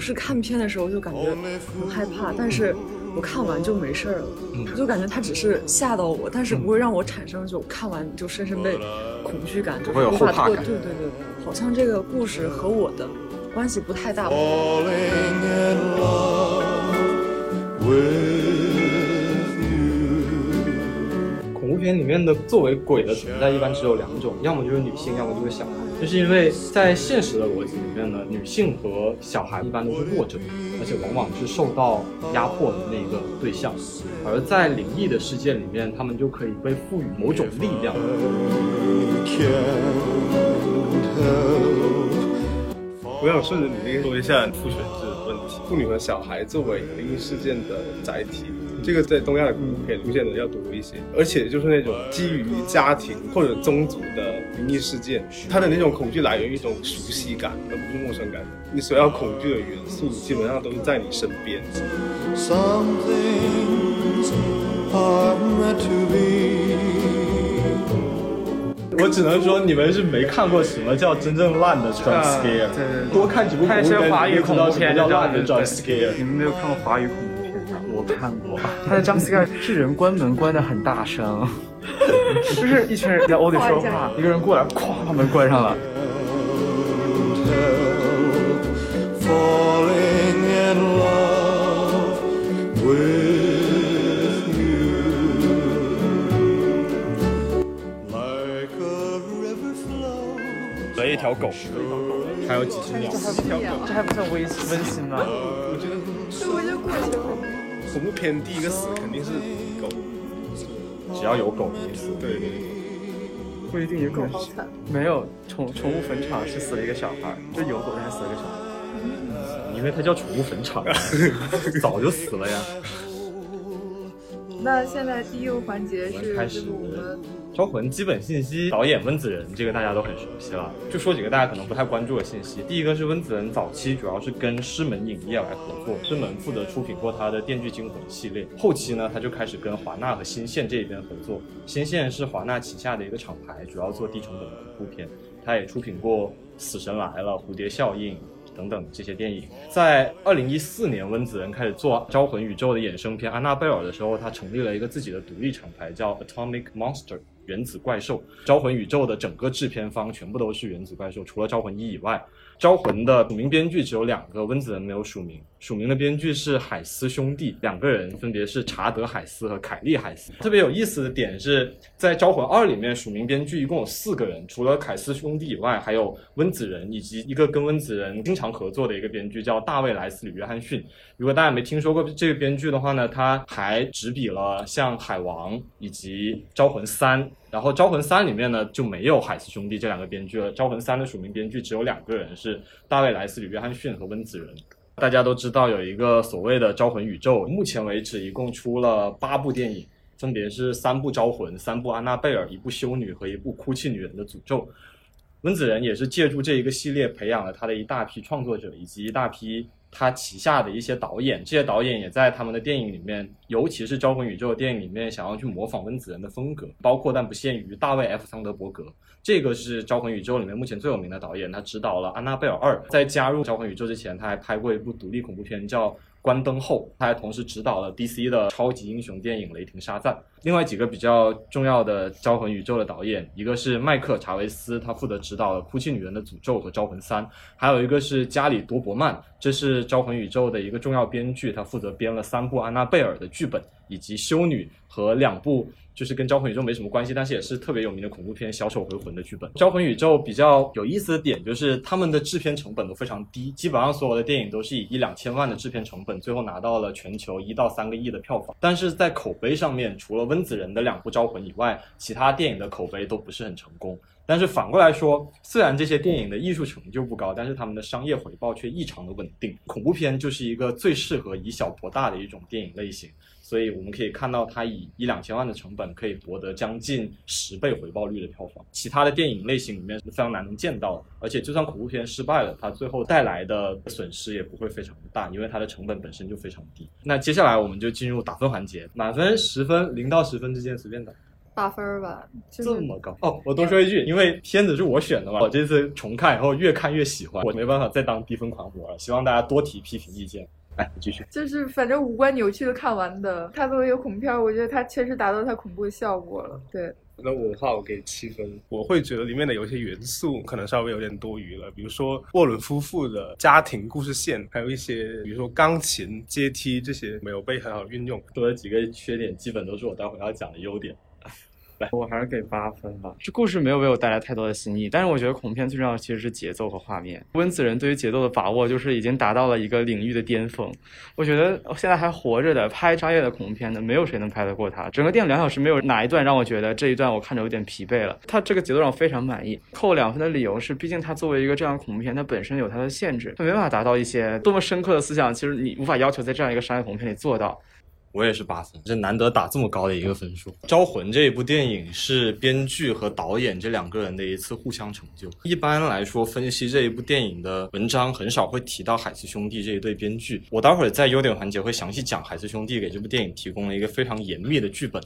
是看片的时候就感觉很害怕，但是我看完就没事儿了，我就感觉它只是吓到我，但是不会让我产生就看完就深深被恐惧感，就会有无法脱。后怕感对对对，好像这个故事和我的关系不太大。片里面的作为鬼的存在一般只有两种，要么就是女性，要么就是小孩。就是因为在现实的逻辑里面呢，女性和小孩一般都是弱者，而且往往是受到压迫的那一个对象。而在灵异的世界里面，他们就可以被赋予某种力量。我想顺着你那个说一下父权制的问题，妇女和小孩作为灵异事件的载体，这个在东亚的恐怖片出现的要多一些，而且就是那种基于家庭或者宗族的灵异事件，它的那种恐惧来源于一种熟悉感，而不是陌生感。你所要恐惧的元素基本上都是在你身边。some things are meant to be. 我只能说你们是没看过什么叫真正烂的 jump 啊 scare，、对对对多看几部恐看一些怖片，华语恐你就知道什么怖片叫烂的对 jump scare。你们没有看过华语恐怖？我看过，他的 jump scare 是人关门关的很大声，就是一群人在屋里说话，一个人过来，咵把门关上了。falling in love with you. Like a river flows. 了一条狗，还有几只鸟。这还不算温温馨吗？我觉得恐怖片第一个死肯定是狗，只要有狗就死。对对。不一定有狗没有宠宠物坟场是死了一个小孩，就有狗但是死了一个小孩。因为它叫宠物坟场，早就死了呀。那现在第一个环节是开始我们招魂基本信息，导演温子仁，这个大家都很熟悉了。就说几个大家可能不太关注的信息。第一个是温子仁早期主要是跟狮门影业来合作，狮门负责出品过他的《电锯惊魂》系列。后期呢，他就开始跟华纳和新线这一边合作。新线是华纳旗下的一个厂牌，主要做低成本的恐怖片。他也出品过《死神来了》《蝴蝶效应》。等等这些电影，在二零一四年，温子仁开始做《招魂宇宙》的衍生片《安娜贝尔》的时候，他成立了一个自己的独立厂牌，叫 Atomic Monster 原子怪兽。《招魂宇宙》的整个制片方全部都是原子怪兽，除了《招魂一》以外，《招魂》的署名编剧只有两个，温子仁没有署名。署名的编剧是海斯兄弟，两个人分别是查德·海斯和凯利·海斯。特别有意思的点是在《招魂二》里面，署名编剧一共有四个人，除了凯斯兄弟以外，还有温子仁以及一个跟温子仁经常合作的一个编剧叫大卫·莱斯里·约翰逊。如果大家没听说过这个编剧的话呢，他还执笔了像《海王》以及《招魂三》。然后《招魂三》里面呢就没有海斯兄弟这两个编剧了，《招魂三》的署名编剧只有两个人，是大卫·莱斯里·约翰逊和温子仁。大家都知道有一个所谓的招魂宇宙，目前为止一共出了八部电影，分别是三部招魂、三部安娜贝尔、一部修女和一部哭泣女人的诅咒。温子仁也是借助这一个系列培养了他的一大批创作者以及一大批他旗下的一些导演，这些导演也在他们的电影里面，尤其是《招魂宇宙》的电影里面，想要去模仿温子仁的风格，包括但不限于大卫 ·F. 桑德伯格，这个是《招魂宇宙》里面目前最有名的导演，他执导了《安娜贝尔二》。在加入《招魂宇宙》之前，他还拍过一部独立恐怖片叫《关灯后》，他还同时执导了 DC 的超级英雄电影《雷霆沙赞》。另外几个比较重要的《招魂宇宙》的导演，一个是麦克·查维斯，他负责执导了《哭泣女人的诅咒》和《招魂三》，还有一个是加里·多伯曼，这是《招魂宇宙》的一个重要编剧，他负责编了三部安娜贝尔的剧本，以及修女和两部就是跟《招魂宇宙》没什么关系，但是也是特别有名的恐怖片《小丑回魂》的剧本。《招魂宇宙》比较有意思的点就是他们的制片成本都非常低，基本上所有的电影都是以一两千万的制片成本，最后拿到了全球一到三个亿的票房。但是在口碑上面，除了温子仁的两部《招魂》以外，其他电影的口碑都不是很成功。但是反过来说，虽然这些电影的艺术成就不高，但是他们的商业回报却异常的稳定。恐怖片就是一个最适合以小博大的一种电影类型，所以我们可以看到它以一两千万的成本可以博得将近十倍回报率的票房。其他的电影类型里面是非常难能见到的，而且就算恐怖片失败了，它最后带来的损失也不会非常的大，因为它的成本本身就非常低。那接下来我们就进入打分环节，满分十分，零到十分之间随便打。八分儿吧，就是这么高哦！我多说一句，因为片子是我选的嘛，我这次重看以后越看越喜欢，我没办法再当低分狂魔了。希望大家多提批评意见。来，继续。就是反正五官扭曲的看完的。它作为一个恐怖片，我觉得它确实达到它恐怖的效果了。对，那我的话，我给七分。我会觉得里面的有一些元素可能稍微有点多余了，比如说沃伦夫妇的家庭故事线，还有一些比如说钢琴、阶梯这些没有被很好运用。说了几个缺点，基本都是我待会要讲的优点。我还是给八分吧。这故事没有为我带来太多的新意，但是我觉得恐怖片最重要的其实是节奏和画面。温子仁对于节奏的把握，就是已经达到了一个领域的巅峰。我觉得现在还活着的拍商业的恐怖片的，没有谁能拍得过他。整个电影两小时，没有哪一段让我觉得这一段我看着有点疲惫了。他这个节奏让我非常满意。扣两分的理由是，毕竟他作为一个这样恐怖片，它本身有它的限制，它没办法达到一些多么深刻的思想。其实你无法要求在这样一个商业恐怖片里做到。我也是八分，这难得打这么高的一个分数。《招魂》这一部电影是编剧和导演这两个人的一次互相成就。一般来说，分析这一部电影的文章很少会提到海斯兄弟这一对编剧。我待会儿在优点环节会详细讲海斯兄弟给这部电影提供了一个非常严密的剧本。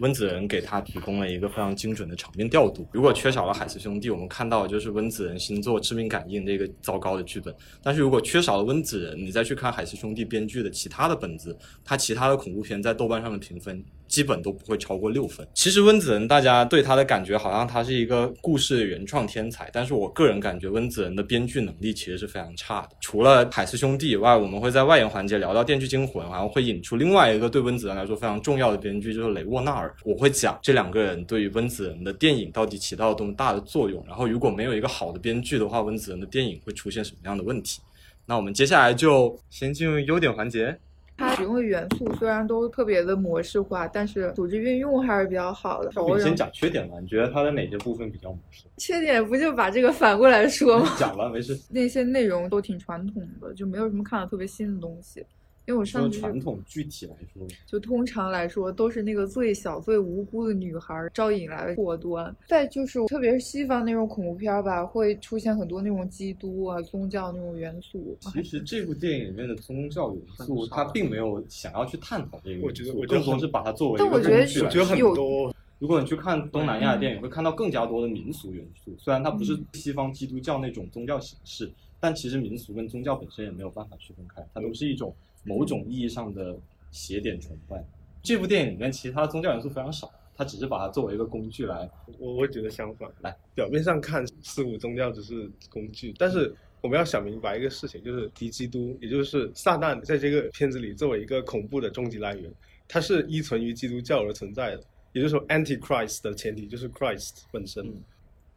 温子仁给他提供了一个非常精准的场面调度。如果缺少了海斯兄弟，我们看到就是温子仁新作《致命感应》这个糟糕的剧本。但是如果缺少了温子仁，你再去看海斯兄弟编剧的其他的本子，他其他的恐怖片在豆瓣上的评分。基本都不会超过六分。其实温子仁，大家对他的感觉好像他是一个故事原创天才，但是我个人感觉温子仁的编剧能力其实是非常差的。除了海斯兄弟以外，我们会在外延环节聊到《电锯惊魂》，然后会引出另外一个对温子仁来说非常重要的编剧，就是雷沃纳尔。我会讲这两个人对于温子仁的电影到底起到了多么大的作用。然后如果没有一个好的编剧的话，温子仁的电影会出现什么样的问题？那我们接下来就先进入优点环节。它使用的元素虽然都特别的模式化，但是组织运用还是比较好的。你先讲缺点吧，你觉得它的哪些部分比较模式？缺点不就把这个反过来说吗？讲吧，没事。那些内容都挺传统的，就没有什么看的特别新的东西。因为我上传统具体来说，就通常来说都是那个最小最无辜的女孩招引来祸端。再就是，特别是西方那种恐怖片吧，会出现很多那种基督啊、宗教那种元素。其实这部电影里面的宗教元素，它并没有想要去探讨这个元素，更多是把它作为一个工具来。我觉得很多。如果你去看东南亚的电影，会看到更加多的民俗元素。虽然它不是西方基督教那种宗教形式，但其实民俗跟宗教本身也没有办法区分开，它都是一种。某种意义上的邪典崇拜，这部电影里面其他宗教元素非常少，它只是把它作为一个工具来。我我觉得相反，来表面上看似乎宗教只是工具，但是我们要想明白一个事情，就是敌基督，也就是撒旦，在这个片子里作为一个恐怖的终极来源，它是依存于基督教而存在的，也就是说，Antichrist 的前提就是 Christ 本身。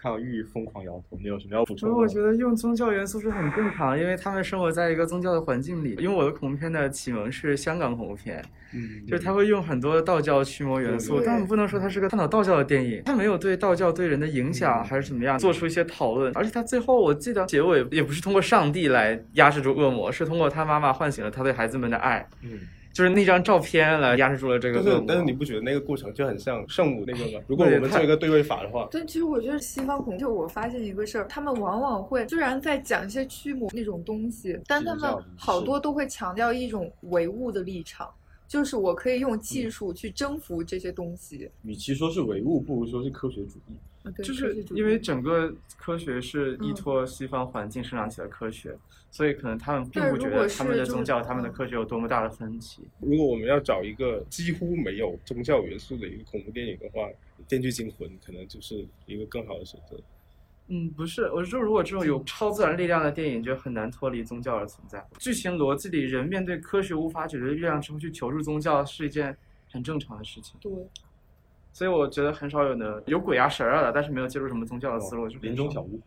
看到玉疯狂摇头，你有什么要补充？我觉得用宗教元素是很正常，因为他们生活在一个宗教的环境里。因为我的恐怖片的启蒙是香港恐怖片，嗯，就是他会用很多道教驱魔元素，但我们不能说它是个探讨道教的电影，他没有对道教对人的影响还是怎么样做出一些讨论。而且他最后我记得结尾也不是通过上帝来压制住恶魔，是通过他妈妈唤醒了他对孩子们的爱，嗯。就是那张照片来压制住了这个。但是但是你不觉得那个过程就很像圣母那个吗？如果我们做一个对位法的话。但其实我觉得西方恐怖，就我发现一个事儿，他们往往会虽然在讲一些驱魔那种东西，但他们好多都会强调一种唯物的立场，就是我可以用技术去征服这些东西。与其说是唯物，不如说是科学主义。就是因为整个科学是依托西方环境生长起来的科学，所以可能他们并不觉得他们的宗教、他们的科学有多么大的分歧。如果我们要找一个几乎没有宗教元素的一个恐怖电影的话，《电锯惊魂》可能就是一个更好的选择。嗯，不是，我说如果这种有超自然力量的电影，就很难脱离宗教而存在。剧情逻辑里，人面对科学无法解决的力量之后去求助宗教，是一件很正常的事情。对。所以我觉得很少有能有鬼啊神啊的，但是没有接触什么宗教的思路，就林中小屋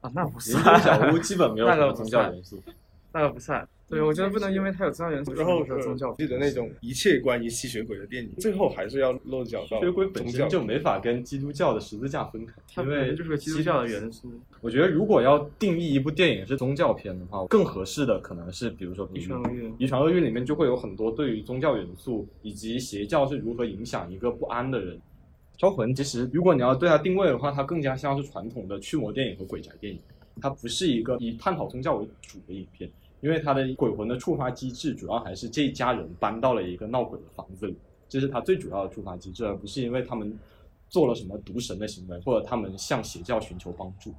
啊，那不算。小屋基本没有 什么宗教元素，那个不算。对，我觉得不能因为它有宗教元素，然后说宗教。记得那种一切关于吸血鬼的电影，最后还是要落脚到。吸血鬼本身就没法跟基督教的十字架分开，因为就是个基督教的元素。我觉得如果要定义一部电影是宗教片的话，更合适的可能是，比如说《遗传厄运》。《遗传厄运》里面就会有很多对于宗教元素以及邪教是如何影响一个不安的人。招魂其实，如果你要对它定位的话，它更加像是传统的驱魔电影和鬼宅电影，它不是一个以探讨宗教为主的影片，因为它的鬼魂的触发机制主要还是这一家人搬到了一个闹鬼的房子里，这是它最主要的触发机制，而不是因为他们做了什么毒神的行为，或者他们向邪教寻求帮助。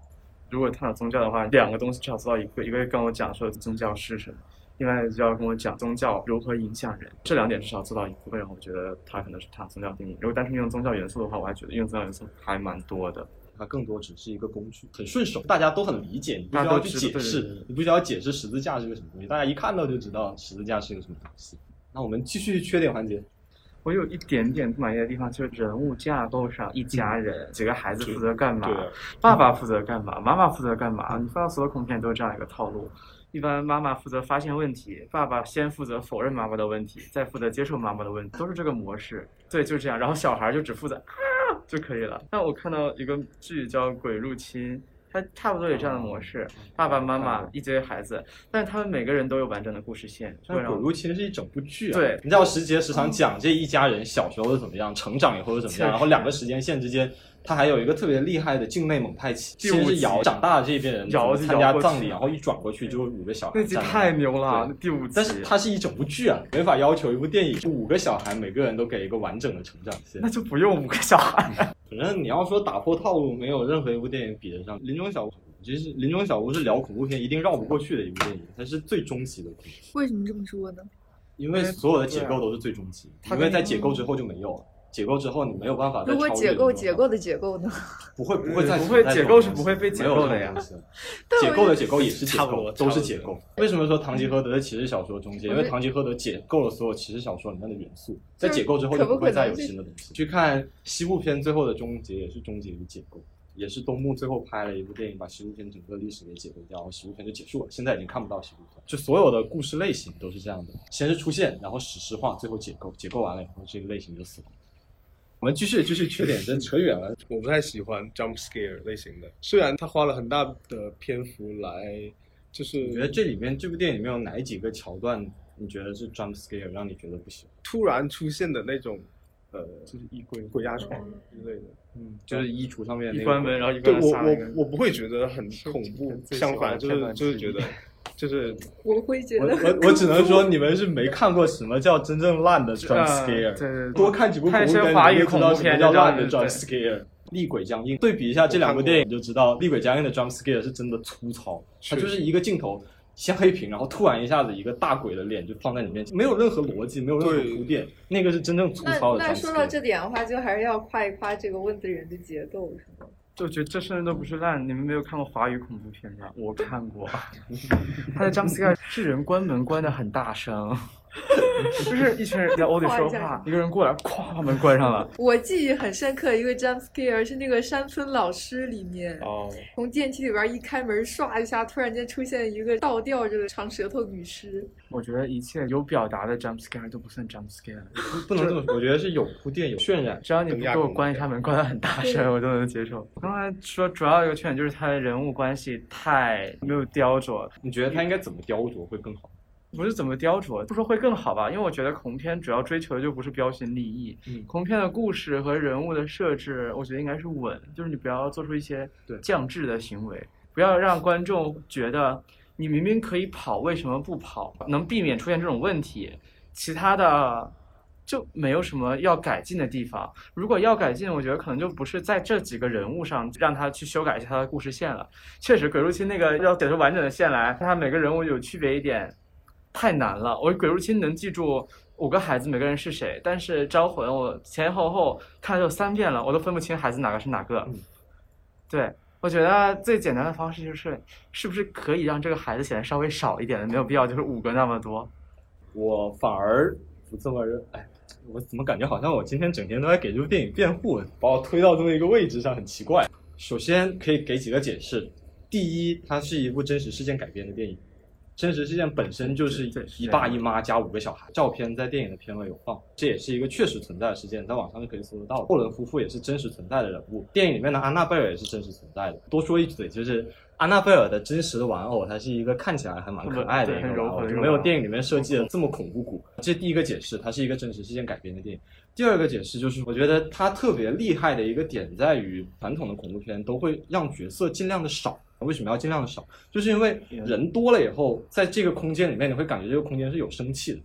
如果探讨宗教的话，两个东西至少做到一个，一个跟我讲说宗教是什么，另外就要跟我讲宗教如何影响人，这两点至少做到一部分，然后我觉得它可能是它宗教定义。如果单纯用宗教元素的话，我还觉得用宗教元素还蛮多的。它更多只是一个工具，很顺手，大家都很理解，你不需要去解释，你不需要解释十字架是个什么东西，大家一看到就知道十字架是个什么东西。那我们继续缺点环节。我有一点点不满意的地方，就是人物架构上，一家人几个孩子负责干嘛？爸爸负责干嘛？妈妈负责干嘛？你放到所有恐怖片都是这样一个套路。一般妈妈负责发现问题，爸爸先负责否认妈妈的问题，再负责接受妈妈的问题，都是这个模式。对，就是这样。然后小孩就只负责啊就可以了。但我看到一个剧叫《鬼入侵》。它差不多有这样的模式，爸爸妈妈一堆孩子，但是他们每个人都有完整的故事线。但《鬼入侵》是一整部剧啊，对，你知道时节时常讲这一家人小时候是怎么样，成长以后是怎么样，然后两个时间线之间，他还有一个特别厉害的境内蒙太奇，先是瑶长大的这一边人参加葬礼，然后一转过去就是五个小孩。那集太牛了，第五集。但是它是一整部剧啊，没法要求一部电影五个小孩每个人都给一个完整的成长线，那就不用五个小孩。反正你要说打破套路，没有任何一部电影比得上《林中小屋》。其实《林中小屋》是聊恐怖片一定绕不过去的一部电影，它是最终极的恐怖。为什么这么说呢？因为所有的解构都是最终极，因为在解构之后就没有了。解构之后你没有办法再如果解构解构的解构呢？不会不会再不会解构是不会被解构的呀。解 构的解构也是解构，都是解构。为什么说《堂吉诃德》的骑士小说中间？因为《堂吉诃德》解构了所有骑士小说里面的元素，在解构之后就不会再有新的东西。去看西部片最后的终结也是终结于解构。也是东木最后拍了一部电影，把西部片整个历史给解构掉，然后西部片就结束了。现在已经看不到西部片，就所有的故事类型都是这样的：先是出现，然后史诗化，最后解构，解构完了以后，这个类型就死了。我们继续继续缺点，真 扯远了。我不太喜欢 jump scare 类型的，虽然他花了很大的篇幅来，就是你觉得这里面这部电影里面有哪几个桥段，你觉得是 jump scare 让你觉得不喜欢？突然出现的那种。呃，就是衣柜、鬼压床之类的，嗯，就是衣橱上面一关门，然后一个我我我不会觉得很恐怖，相反就是就是觉得，就是我会觉得我我只能说你们是没看过什么叫真正烂的 jump scare，对对，多看几部恐怖片，华语恐怖片叫烂的 jump scare。厉鬼僵硬，对比一下这两部电影就知道，厉鬼僵硬的 jump scare 是真的粗糙，它就是一个镜头。先黑屏，然后突然一下子一个大鬼的脸就放在你面前，没有任何逻辑，没有任何铺垫，那个是真正粗糙的。那那说到这点的话，就还是要夸一夸这个温子仁的节奏，是吗？就觉得这甚至都不是烂，你们没有看过华语恐怖片吗？我看过，他的 jump scare 是人关门关的很大声。就是一群人在屋里说话，一个人过来，咵把门关上了。我记忆很深刻一个 jump scare 是那个山村老师里面，哦，从电梯里边一开门，唰一下，突然间出现一个倒吊着的长舌头女尸。我觉得一切有表达的 jump scare 都不算 jump scare，不能这么说。我觉得是有铺垫、有渲染，只要你不给我关一下门，关的很大声，我都能接受。刚才说主要一个缺点就是他的人物关系太没有雕琢，你觉得他应该怎么雕琢会更好？不是怎么雕琢，不说会更好吧？因为我觉得恐怖片主要追求的就不是标新立异。嗯，恐怖片的故事和人物的设置，我觉得应该是稳，就是你不要做出一些降智的行为，不要让观众觉得你明明可以跑，为什么不跑？能避免出现这种问题，其他的就没有什么要改进的地方。如果要改进，我觉得可能就不是在这几个人物上让他去修改一下他的故事线了。确实，鬼入侵那个要写出完整的线来，他每个人物有区别一点。太难了，我鬼入侵能记住五个孩子每个人是谁，但是招魂我前前后后看了有三遍了，我都分不清孩子哪个是哪个。嗯对，我觉得最简单的方式就是，是不是可以让这个孩子显得稍微少一点的，没有必要就是五个那么多。我反而不这么认，哎，我怎么感觉好像我今天整天都在给这部电影辩护，把我推到这么一个位置上，很奇怪。首先可以给几个解释，第一，它是一部真实事件改编的电影。真实事件本身就是一爸一妈加五个小孩，照片在电影的片尾有放，这也是一个确实存在的事件，在网上就可以搜得到。霍伦夫妇也是真实存在的人物，电影里面的安娜贝尔也是真实存在的。多说一嘴，就是安娜贝尔的真实的玩偶，它是一个看起来还蛮可爱的一个玩偶，就没有电影里面设计的这么恐怖谷。这第一个解释，它是一个真实事件改编的电影。第二个解释就是，我觉得它特别厉害的一个点在于，传统的恐怖片都会让角色尽量的少。为什么要尽量的少？就是因为人多了以后，在这个空间里面，你会感觉这个空间是有生气的。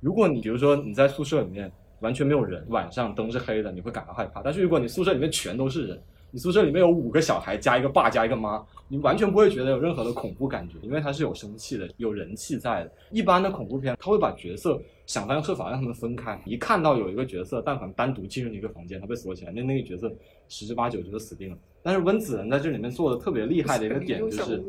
如果你比如说你在宿舍里面，完全没有人，晚上灯是黑的，你会感到害怕。但是如果你宿舍里面全都是人，你宿舍里面有五个小孩加一个爸加一个妈，你完全不会觉得有任何的恐怖感觉，因为它是有生气的，有人气在的。一般的恐怖片，他会把角色想方设法让他们分开，一看到有一个角色，但凡单独进入一个房间，他被锁起来，那那个角色十之八九就是死定了。但是温子仁在这里面做的特别厉害的一个点就是，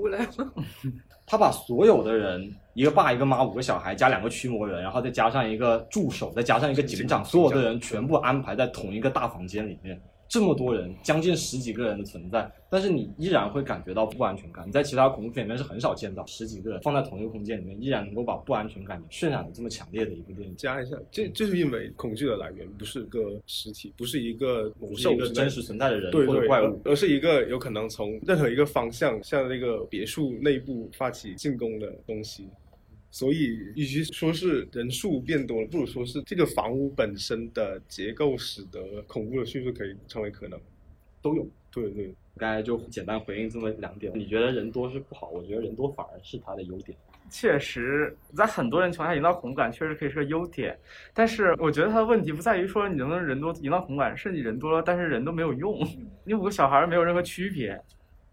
他把所有的人，一个爸一个妈五个小孩加两个驱魔人，然后再加上一个助手，再加上一个警长，所有的人全部安排在同一个大房间里面。这么多人，将近十几个人的存在，但是你依然会感觉到不安全感。你在其他恐怖片里面是很少见到十几个人放在同一个空间里面，依然能够把不安全感渲染的这么强烈的一部电影。加一下，这这是因为恐惧的来源不是个实体，不是一个魔不是兽之类的一个真实存在的人或者怪物，而而是一个有可能从任何一个方向向那个别墅内部发起进攻的东西。所以，与其说是人数变多了，不如说是这个房屋本身的结构使得恐怖的叙述可以成为可能。都有。对对，刚才就简单回应这么两点。你觉得人多是不好？我觉得人多反而是它的优点。确实，在很多人情况下营造恐怖感确实可以是个优点，但是我觉得它的问题不在于说你能不能人多营造恐怖感，是你人多了，但是人都没有用，你五个小孩儿没有任何区别。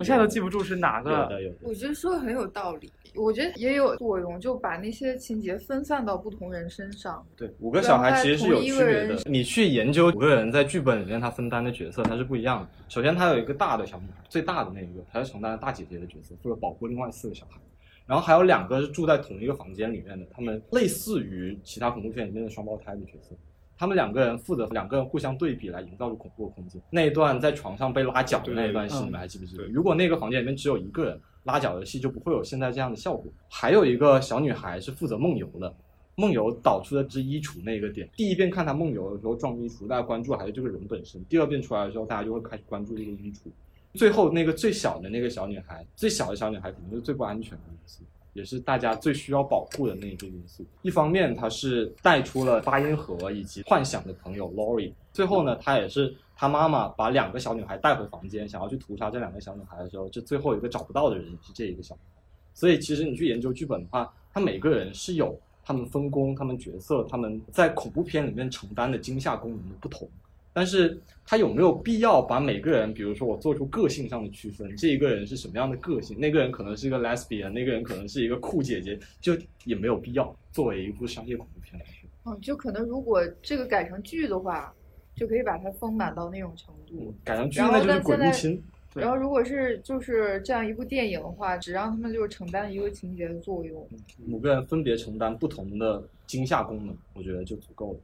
我现在都记不住是哪有个的，有的。我觉得说的很有道理，我觉得也有作用，就把那些情节分散到不同人身上。对，五个小孩其实是有区别的。你去研究五个人在剧本里面他分担的角色，他是不一样的。首先，他有一个大的小女孩，最大的那一个，他是承担了大姐姐的角色，负责保护另外四个小孩。然后还有两个是住在同一个房间里面的，他们类似于其他恐怖片里面的双胞胎的角色。他们两个人负责两个人互相对比来营造出恐怖的空间。那一段在床上被拉脚的那一段戏，你们还记不记得？对如果那个房间里面只有一个人，拉脚的戏就不会有现在这样的效果。还有一个小女孩是负责梦游的，梦游导出的是衣橱那个点。第一遍看她梦游的时候撞衣橱，大家关注还是这个人本身；第二遍出来的时候，大家就会开始关注这个衣橱。最后那个最小的那个小女孩，最小的小女孩肯定是最不安全的因素，也是大家最需要保护的那一个因素。一方面，他是带出了发音盒以及幻想的朋友 Lori。最后呢，他也是他妈妈把两个小女孩带回房间，想要去屠杀这两个小女孩的时候，这最后一个找不到的人是这一个小女孩。所以其实你去研究剧本的话，他每个人是有他们分工、他们角色、他们在恐怖片里面承担的惊吓功能的不同。但是他有没有必要把每个人，比如说我做出个性上的区分，这一个人是什么样的个性，那个人可能是一个 lesbian，那个人可能是一个酷姐姐，就也没有必要。作为一部商业恐怖片来说，嗯，就可能如果这个改成剧的话，就可以把它丰满到那种程度。改成剧那就是鬼入侵。然后如果是就是这样一部电影的话，只让他们就是承担一个情节的作用。五个人分别承担不同的惊吓功能，我觉得就足够了。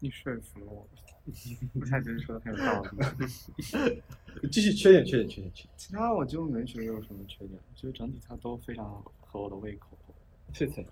你说服了我，我现在觉得说的很有道理。继续缺点，缺点，缺点，缺点。其他我就没觉得有什么缺点，我觉得整体它都非常合我的胃口。谢谢。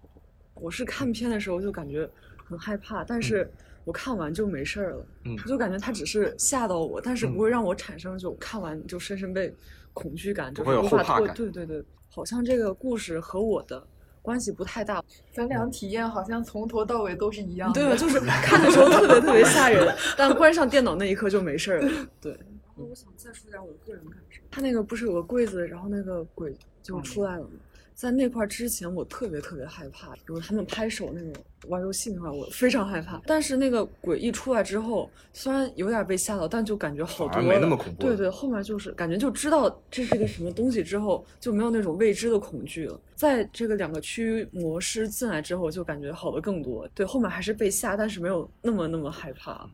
我是看片的时候就感觉很害怕，但是我看完就没事儿了。嗯我就感觉它只是吓到我，但是不会让我产生就看完就深深被恐惧感，就不会有是无法脱。后怕感对对对，好像这个故事和我的关系不太大。咱俩体验好像从头到尾都是一样的。对吧？就是看的时候特别特别吓人，但关上电脑那一刻就没事儿了。对。然后我想再说点我的个人感受。他那个不是有个柜子，然后那个鬼就出来了吗？在那块儿之前，我特别特别害怕，比如他们拍手那种玩游戏那块儿，我非常害怕。但是那个鬼一出来之后，虽然有点被吓到，但就感觉好多没那么恐怖对对，后面就是感觉就知道这是个什么东西之后，就没有那种未知的恐惧了。在这个两个驱魔师进来之后，就感觉好的更多。对，后面还是被吓，但是没有那么那么害怕。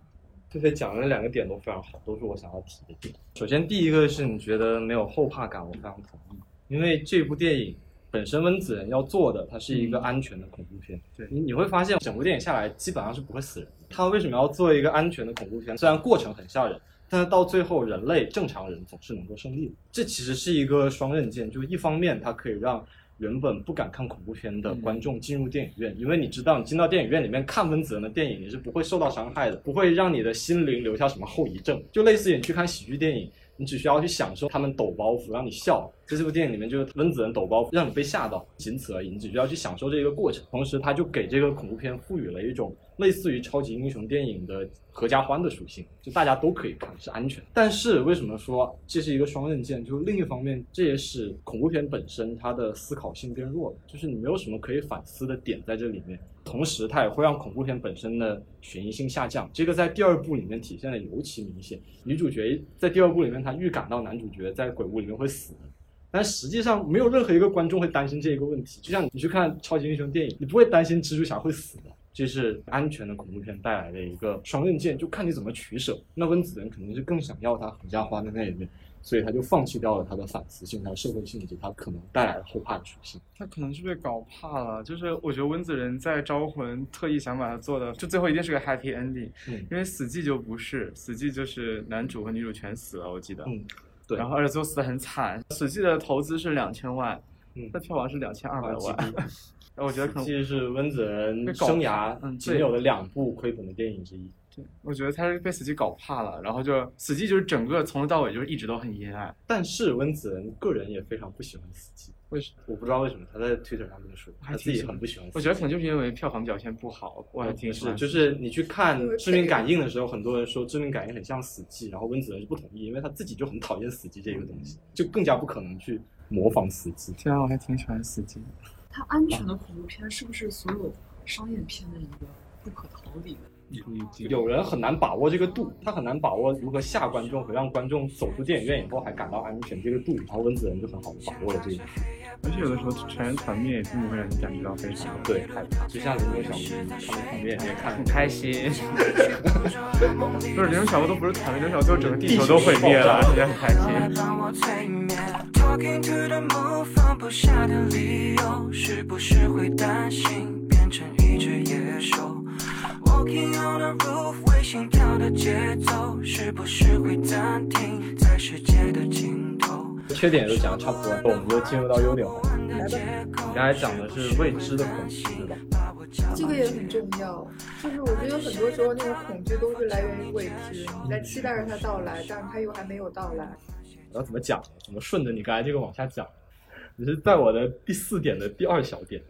菲菲讲的那两个点都非常好，都是我想要提的点。首先，第一个是你觉得没有后怕感，我非常同意，因为这部电影本身温子仁要做的，它是一个安全的恐怖片。对你你会发现整部电影下来基本上是不会死人的。他为什么要做一个安全的恐怖片？虽然过程很吓人，但是到最后人类正常人总是能够胜利的。这其实是一个双刃剑，就是一方面它可以让原本不敢看恐怖片的观众进入电影院，因为你知道你进到电影院里面看温子仁的电影，你是不会受到伤害的，不会让你的心灵留下什么后遗症。就类似于你去看喜剧电影，你只需要去享受他们抖包袱让你笑，在这部电影里面就是温子仁抖包袱让你被吓到，仅此而已。你只需要去享受这个过程，同时他就给这个恐怖片赋予了一种类似于超级英雄电影的合家欢的属性，就大家都可以看，是安全。但是为什么说这是一个双刃剑？就另一方面，这也使恐怖片本身它的思考性变弱了，就是你没有什么可以反思的点在这里面。同时它也会让恐怖片本身的悬疑性下降。这个在第二部里面体现的尤其明显。女主角在第二部里面，她预感到男主角在鬼屋里面会死，但实际上没有任何一个观众会担心这一个问题。就像你去看超级英雄电影，你不会担心蜘蛛侠会死的。这是安全的恐怖片带来的一个双刃剑，就看你怎么取舍。那温子仁肯定是更想要他合家欢的那一面，所以他就放弃掉了他的反思性、他的社会性以及他可能带来的后怕的属性。他可能是被搞怕了，就是我觉得温子仁在招魂特意想把它做的，就最后一定是个 happy ending，、嗯。因为死寂就不是，死寂就是男主和女主全死了，我记得，嗯，对。然后而且最后死的很惨，死寂的投资是两千万，嗯。那票房是两千二百啊万，然 后我觉得可能其实是温子仁生涯嗯仅有的两部亏本的电影之一。对，我觉得他是被死寂搞怕了，然后就死寂就是整个从头到尾就是一直都很阴暗，但是温子仁个人也非常不喜欢死寂，为什我不知道为什么他在 Twitter 上这么说，他自己很不喜欢死寂。我觉得可能就是因为票房表现不好，我还挺喜是，欢就是你去看《致命感应》的时候，很多人说《致命感应》很像死寂，然后温子仁是不同意，因为他自己就很讨厌死寂这个东西，就更加不可能去模仿死寂。天啊，我还挺喜欢死寂的。它安全的恐怖片是不是所有商业片的一个不可逃离的？有人很难把握这个度，他很难把握如何吓观众和让观众走出电影院以后还感到安全这个度，然后温子仁就很好的把握了这个。而且有的时候全员团灭也并不会让你感觉到非常对，害怕，就像零零小屋他们团灭也看很开心。不 是，零零小屋都不是团灭，零零小屋整个地球都毁灭了，也很开心。缺点都讲的差不多了，我们就进入到优点环节。来吧，你刚才讲的是未知的恐惧，对吧？这个也很重要，就是我觉得很多时候那种恐惧都是来源于未知，你在期待着它到来，但是它又还没有到来。我要怎么讲呢？怎么顺着你刚才这个往下讲？你是在我的第四点的第二小点。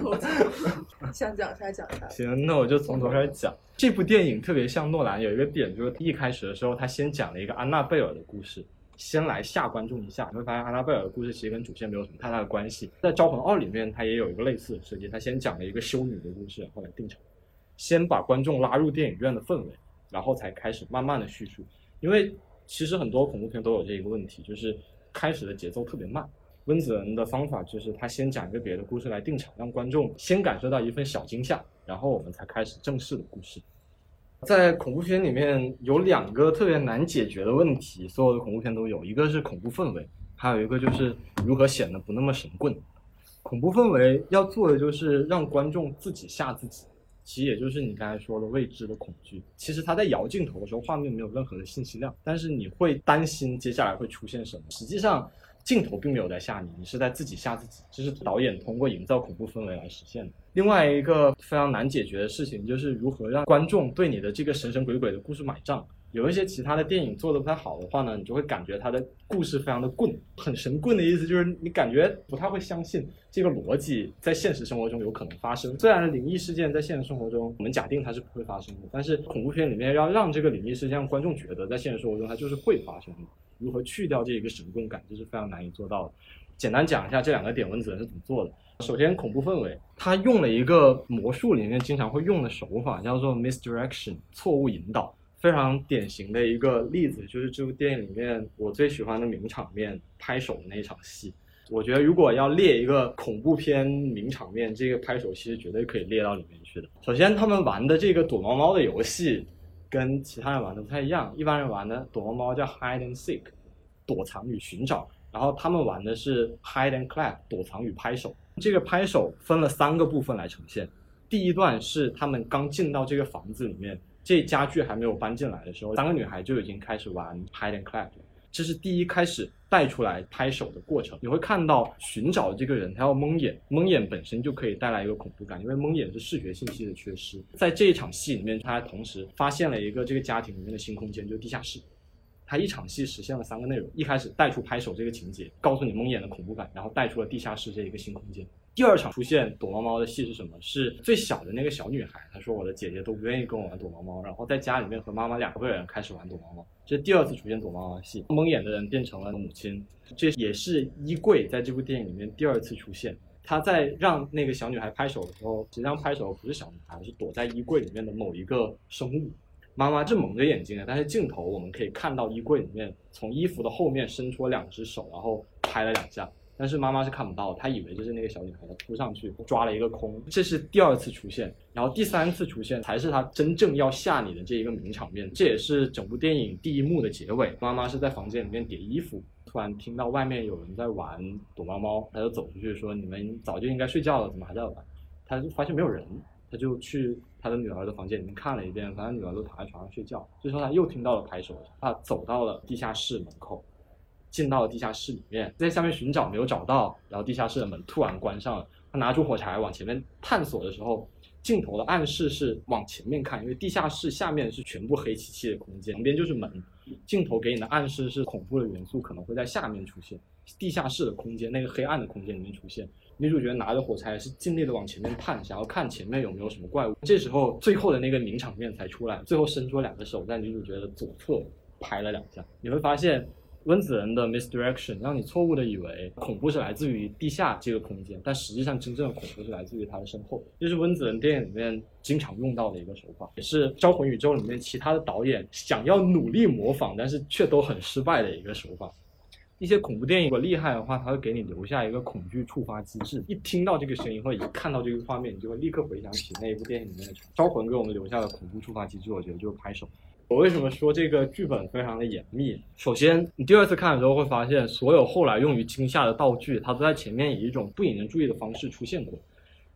从头讲。想讲啥讲啥。行，那我就从头开始讲。这部电影特别像诺兰，有一个点就是一开始的时候，他先讲了一个安娜贝尔的故事，先来吓观众一下。你会发现安娜贝尔的故事其实跟主线没有什么太大的关系。在《招魂二》里面，它也有一个类似的设计，他先讲了一个修女的故事，后来定场，先把观众拉入电影院的氛围，然后才开始慢慢的叙述。因为其实很多恐怖片都有这一个问题，就是开始的节奏特别慢。温子仁的方法就是他先讲一个别的故事来定场，让观众先感受到一份小惊吓，然后我们才开始正式的故事。在恐怖片里面有两个特别难解决的问题，所有的恐怖片都有，一个是恐怖氛围，还有一个就是如何显得不那么神棍。恐怖氛围要做的就是让观众自己吓自己，其实也就是你刚才说的未知的恐惧。其实他在摇镜头的时候，画面没有任何的信息量，但是你会担心接下来会出现什么。实际上，镜头并没有在吓你，你是在自己吓自己。这是导演通过营造恐怖氛围来实现的。另外一个非常难解决的事情，就是如何让观众对你的这个神神鬼鬼的故事买账。有一些其他的电影做的不太好的话呢，你就会感觉它的故事非常的棍，很神棍的意思就是你感觉不太会相信这个逻辑在现实生活中有可能发生。虽然灵异事件在现实生活中我们假定它是不会发生的，但是恐怖片里面要让这个灵异事件让观众觉得在现实生活中它就是会发生的。如何去掉这一个神棍感，这是非常难以做到的。简单讲一下这两个点，温子仁是怎么做的。首先，恐怖氛围，他用了一个魔术里面经常会用的手法，叫做 misdirection，错误引导。非常典型的一个例子就是这部电影里面我最喜欢的名场面——拍手的那一场戏。我觉得如果要列一个恐怖片名场面，这个拍手戏是绝对可以列到里面去的。首先，他们玩的这个躲猫猫的游戏跟其他人玩的不太一样，一般人玩的躲猫猫叫 hide and seek，躲藏与寻找。然后他们玩的是 hide and clap，躲藏与拍手。这个拍手分了三个部分来呈现。第一段是他们刚进到这个房子里面，这家具还没有搬进来的时候，三个女孩就已经开始玩 hide and clap。这是第一开始带出来拍手的过程。你会看到寻找这个人，他要蒙眼，蒙眼本身就可以带来一个恐怖感，因为蒙眼是视觉信息的缺失。在这一场戏里面，他还同时发现了一个这个家庭里面的新空间，就是地下室。他一场戏实现了三个内容：一开始带出拍手这个情节，告诉你蒙眼的恐怖感，然后带出了地下室这一个新空间。第二场出现躲猫猫的戏是什么？是最小的那个小女孩，她说我的姐姐都不愿意跟我玩躲猫猫，然后在家里面和妈妈两个人开始玩躲猫猫。这第二次出现躲猫猫戏，蒙眼的人变成了母亲，这也是衣柜在这部电影里面第二次出现。他在让那个小女孩拍手的时候，实际上拍手不是小女孩，是躲在衣柜里面的某一个生物。妈妈正蒙着眼睛呢，但是镜头我们可以看到衣柜里面从衣服的后面伸出了两只手，然后拍了两下。但是妈妈是看不到，她以为这是那个小女孩，她扑上去抓了一个空。这是第二次出现，然后第三次出现才是她真正要吓你的这一个名场面。这也是整部电影第一幕的结尾。妈妈是在房间里面叠衣服，突然听到外面有人在玩躲猫猫，她就走出去说：“你们早就应该睡觉了，怎么还在玩？”她就发现没有人，她就去她的女儿的房间里面看了一遍，发现女儿都躺在床上睡觉。这时候她又听到了拍手，她走到了地下室门口。进到了地下室里面，在下面寻找没有找到，然后地下室的门突然关上了。他拿出火柴往前面探索的时候，镜头的暗示是往前面看，因为地下室下面是全部黑漆漆的空间，旁边就是门。镜头给你的暗示是恐怖的元素可能会在下面出现，地下室的空间那个黑暗的空间里面出现。女主角拿着火柴是尽力的往前面探，想要看前面有没有什么怪物。这时候最后的那个名场面才出来，最后伸出两个手在女主角的左侧拍了两下，你会发现。温子仁的 misdirection 让你错误的以为恐怖是来自于地下这个空间，但实际上真正的恐怖是来自于他的身后。这是温子仁电影里面经常用到的一个手法，也是《招魂宇宙》里面其他的导演想要努力模仿，但是却都很失败的一个手法。一些恐怖电影如果厉害的话，它会给你留下一个恐惧触发机制，一听到这个声音或者一看到这个画面，你就会立刻回想起那一部电影里面的招魂给我们留下的恐怖触发机制，我觉得就是拍手。我为什么说这个剧本非常的严密？首先，你第二次看的时候会发现，所有后来用于惊吓的道具，它都在前面以一种不引人注意的方式出现过。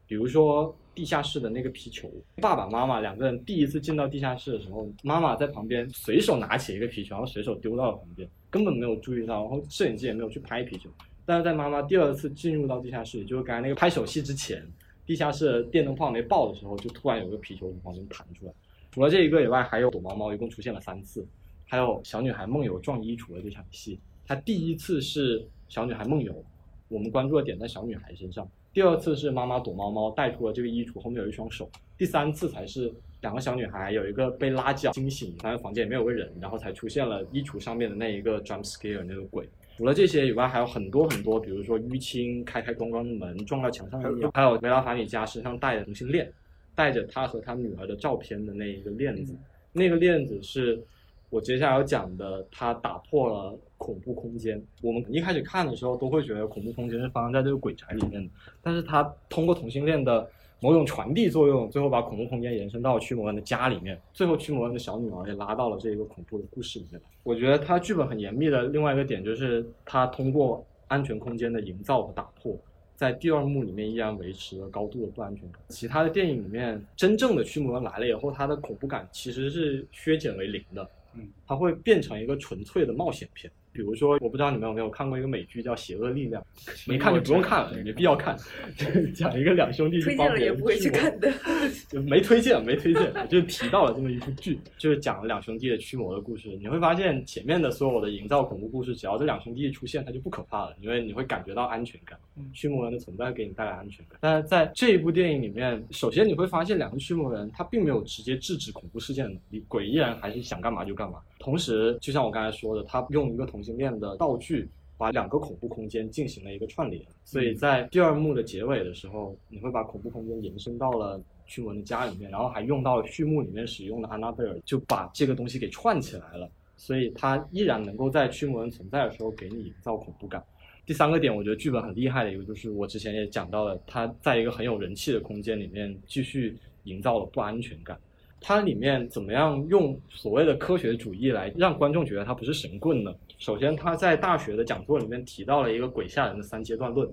比如说地下室的那个皮球，爸爸妈妈两个人第一次进到地下室的时候，妈妈在旁边随手拿起一个皮球，然后随手丢到了旁边，根本没有注意到，然后摄影机也没有去拍皮球。但是在妈妈第二次进入到地下室，也就是刚才那个拍手戏之前，地下室电灯泡没爆的时候，就突然有个皮球从旁边弹出来。除了这一个以外，还有躲猫猫，一共出现了三次，还有小女孩梦游撞衣橱的这场戏。它第一次是小女孩梦游，我们关注的点在小女孩身上；第二次是妈妈躲猫猫带出了这个衣橱，后面有一双手；第三次才是两个小女孩有一个被拉脚惊醒，发现房间里面有个人，然后才出现了衣橱上面的那一个 jump scare 那个鬼。除了这些以外，还有很多很多，比如说淤青、开开关关的门、撞到墙上的鸟，还有维拉法米加身上戴的同性恋。带着他和他女儿的照片的那一个链子，那个链子是我接下来要讲的，他打破了恐怖空间。我们一开始看的时候都会觉得恐怖空间是发生在这个鬼宅里面的，但是他通过同性恋的某种传递作用，最后把恐怖空间延伸到驱魔人的家里面，最后驱魔人的小女儿也拉到了这个恐怖的故事里面。我觉得他剧本很严密的另外一个点就是他通过安全空间的营造和打破。在第二幕里面依然维持了高度的不安全感。其他的电影里面，真正的驱魔人来了以后，它的恐怖感其实是削减为零的。嗯，它会变成一个纯粹的冒险片。比如说，我不知道你们有没有看过一个美剧叫《邪恶力量》，没看就不用看了，没必要看。讲一个两兄弟推荐了也不会去看的，就没推荐，没推荐，就提到了这么一部剧，就是讲两兄弟的驱魔的故事。你会发现前面的所有的营造恐怖故事，只要这两兄弟一出现，它就不可怕了，因为你会感觉到安全感。驱魔人的存在给你带来安全感。但是在这一部电影里面，首先你会发现两个驱魔人他并没有直接制止恐怖事件的能力，鬼依然还是想干嘛就干嘛。同时，就像我刚才说的，他用一个同性恋的道具，把两个恐怖空间进行了一个串联。所以在第二幕的结尾的时候，你会把恐怖空间延伸到了驱魔人的家里面，然后还用到了序幕里面使用的安娜贝尔，就把这个东西给串起来了。所以它依然能够在驱魔人存在的时候给你营造恐怖感。第三个点，我觉得剧本很厉害的一个，就是我之前也讲到了，他在一个很有人气的空间里面继续营造了不安全感。它里面怎么样用所谓的科学主义来让观众觉得它不是神棍呢？首先，他在大学的讲座里面提到了一个鬼吓人的三阶段论，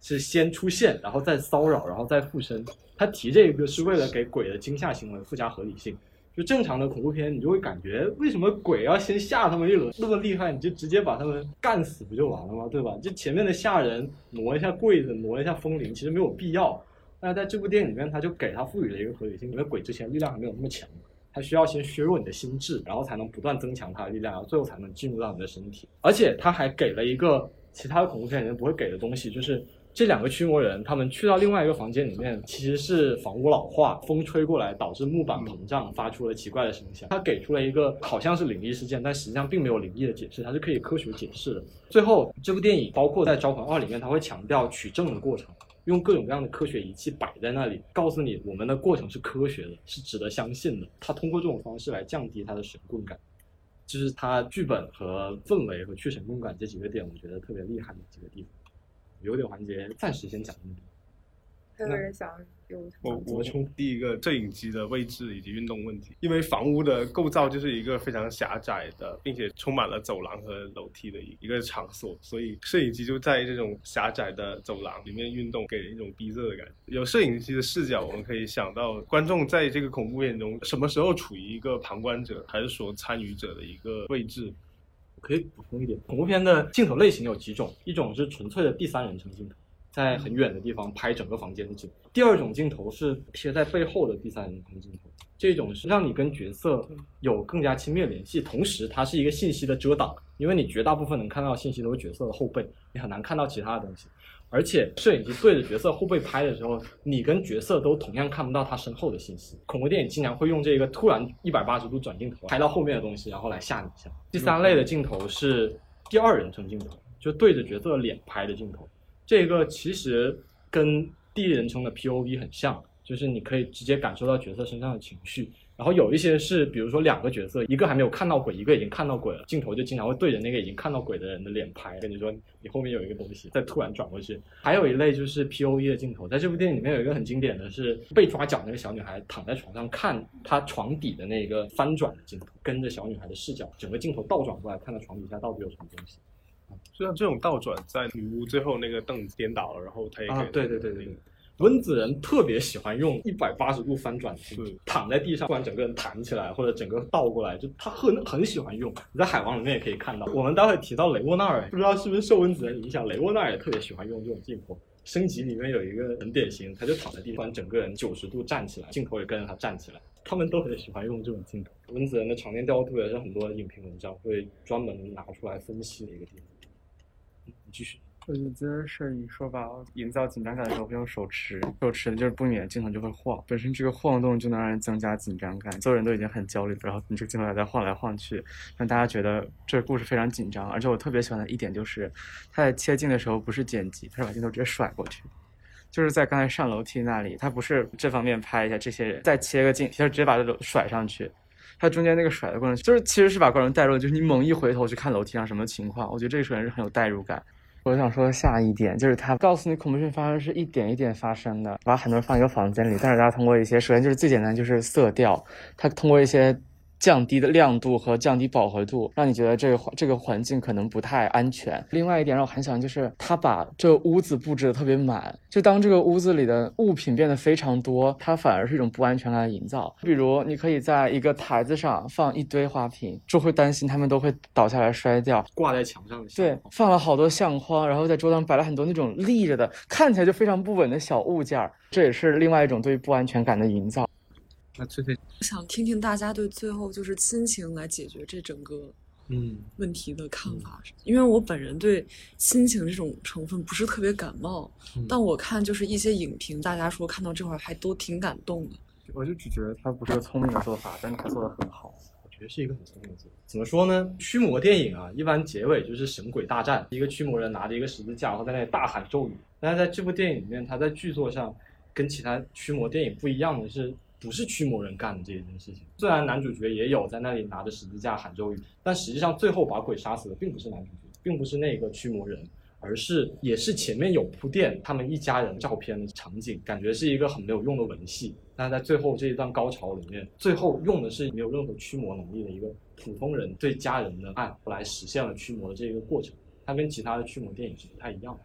是先出现，然后再骚扰，然后再附身。他提这个是为了给鬼的惊吓行为附加合理性。就正常的恐怖片，你就会感觉为什么鬼要先吓他们一轮？那么厉害，你就直接把他们干死不就完了吗？对吧？就前面的吓人，挪一下柜子，挪一下风铃，其实没有必要。那在这部电影里面，他就给他赋予了一个合理性，因为鬼之前力量还没有那么强，他需要先削弱你的心智，然后才能不断增强他的力量，然后最后才能进入到你的身体。而且他还给了一个其他的恐怖片里面不会给的东西，就是这两个驱魔人他们去到另外一个房间里面，其实是房屋老化，风吹过来导致木板膨胀，发出了奇怪的声响。他给出了一个好像是灵异事件，但实际上并没有灵异的解释，它是可以科学解释的。最后，这部电影包括在《招魂二》里面，他会强调取证的过程。用各种各样的科学仪器摆在那里，告诉你我们的过程是科学的，是值得相信的。他通过这种方式来降低他的神棍感，就是他剧本和氛围和去神棍感这几个点，我觉得特别厉害的几个地方。有点环节暂时先讲这么多。还有人想有我我从第一个摄影机的位置以及运动问题，因为房屋的构造就是一个非常狭窄的，并且充满了走廊和楼梯的一一个场所，所以摄影机就在这种狭窄的走廊里面运动，给人一种逼仄的感觉。有摄影机的视角，我们可以想到观众在这个恐怖片中什么时候处于一个旁观者还是说参与者的一个位置。可以补充一点，恐怖片的镜头类型有几种，一种是纯粹的第三人称镜头，在很远的地方拍整个房间的景；第二种镜头是贴在背后的第三人称镜头，这种是让你跟角色有更加亲密的联系，同时它是一个信息的遮挡，因为你绝大部分能看到信息都是角色的后背，你很难看到其他的东西。而且摄影机对着角色后背拍的时候，你跟角色都同样看不到他身后的信息。恐怖电影经常会用这个突然一百八十度转镜头拍到后面的东西，然后来吓你一下。第三类的镜头是第二人称镜头，就对着角色脸拍的镜头。这个其实跟第一人称的 POV 很像，就是你可以直接感受到角色身上的情绪。然后有一些是，比如说两个角色，一个还没有看到鬼，一个已经看到鬼了，镜头就经常会对着那个已经看到鬼的人的脸拍，跟你说你后面有一个东西，再突然转过去。还有一类就是 POV 的镜头，在这部电影里面有一个很经典的是被抓脚那个小女孩躺在床上看她床底的那个翻转的镜头，跟着小女孩的视角，整个镜头倒转过来，看到床底下到底有什么东西。就像这种倒转，在女巫最后那个凳子颠倒了，然后他也给啊，对对对对对。温子仁特别喜欢用一百八十度翻转镜头，躺在地上，不然整个人弹起来，或者整个倒过来，就他很很喜欢用。你在海王里面也可以看到。我们待会提到雷沃纳尔，不知道是不是受温子仁影响，雷沃纳尔也特别喜欢用这种镜头。升级里面有一个很典型，他就躺在地上，整个人九十度站起来，镜头也跟着他站起来。他们都很喜欢用这种镜头。温子仁的场面调度也是很多影评文章会专门拿出来分析的一个地方。继续。我觉得摄影说吧，营造紧张感的时候会用手持，手持的就是不免镜头就会晃，本身这个晃动就能让人增加紧张感。所有人都已经很焦虑，然后你这个镜头还在晃来晃去，让大家觉得这个故事非常紧张。而且我特别喜欢的一点就是，他在切镜的时候不是剪辑，他是把镜头直接甩过去。就是在刚才上楼梯那里，他不是这方面拍一下这些人，再切个镜，他就直接把这甩上去。他中间那个甩的过程，就是其实是把观众带入，就是你猛一回头去看楼梯上什么情况，我觉得这个首先是很有代入感。我想说下一点就是他告诉你恐怖片发生是一点一点发生的，把很多人放一个房间里，但是大家通过一些，首先就是最简单就是色调，他通过一些降低的亮度和降低饱和度，让你觉得这个环这个环境可能不太安全。另外一点让我很喜欢就是他把这个屋子布置的特别满，就当这个屋子里的物品变得非常多，它反而是一种不安全感的营造。比如你可以在一个台子上放一堆花瓶，就会担心它们都会倒下来摔掉。挂在墙上的对，放了好多相框，然后在桌上摆了很多那种立着的，看起来就非常不稳的小物件儿，这也是另外一种对于不安全感的营造。那翠翠，我想听听大家对最后就是亲情来解决这整个嗯，问题的看法，因为我本人对亲情这种成分不是特别感冒，嗯但我看就是一些影评，大家说看到这块儿还都挺感动的。我就只觉得他不是个聪明的做法，但是他做的很好。我觉得是一个很聪明的做法。怎么说呢？驱魔电影啊，一般结尾就是神鬼大战，一个驱魔人拿着一个十字架，然后在那里大喊咒语。但是在这部电影里面，他在剧作上跟其他驱魔电影不一样的是，不是驱魔人干的这一件事情。虽然男主角也有在那里拿着十字架喊咒语，但实际上最后把鬼杀死的并不是男主角，并不是那个驱魔人。而是也是前面有铺垫，他们一家人照片的场景，感觉是一个很没有用的文戏。但在最后这一段高潮里面，最后用的是没有任何驱魔能力的一个普通人对家人的爱，来实现了驱魔的这个过程。它跟其他的驱魔电影是不太一样的。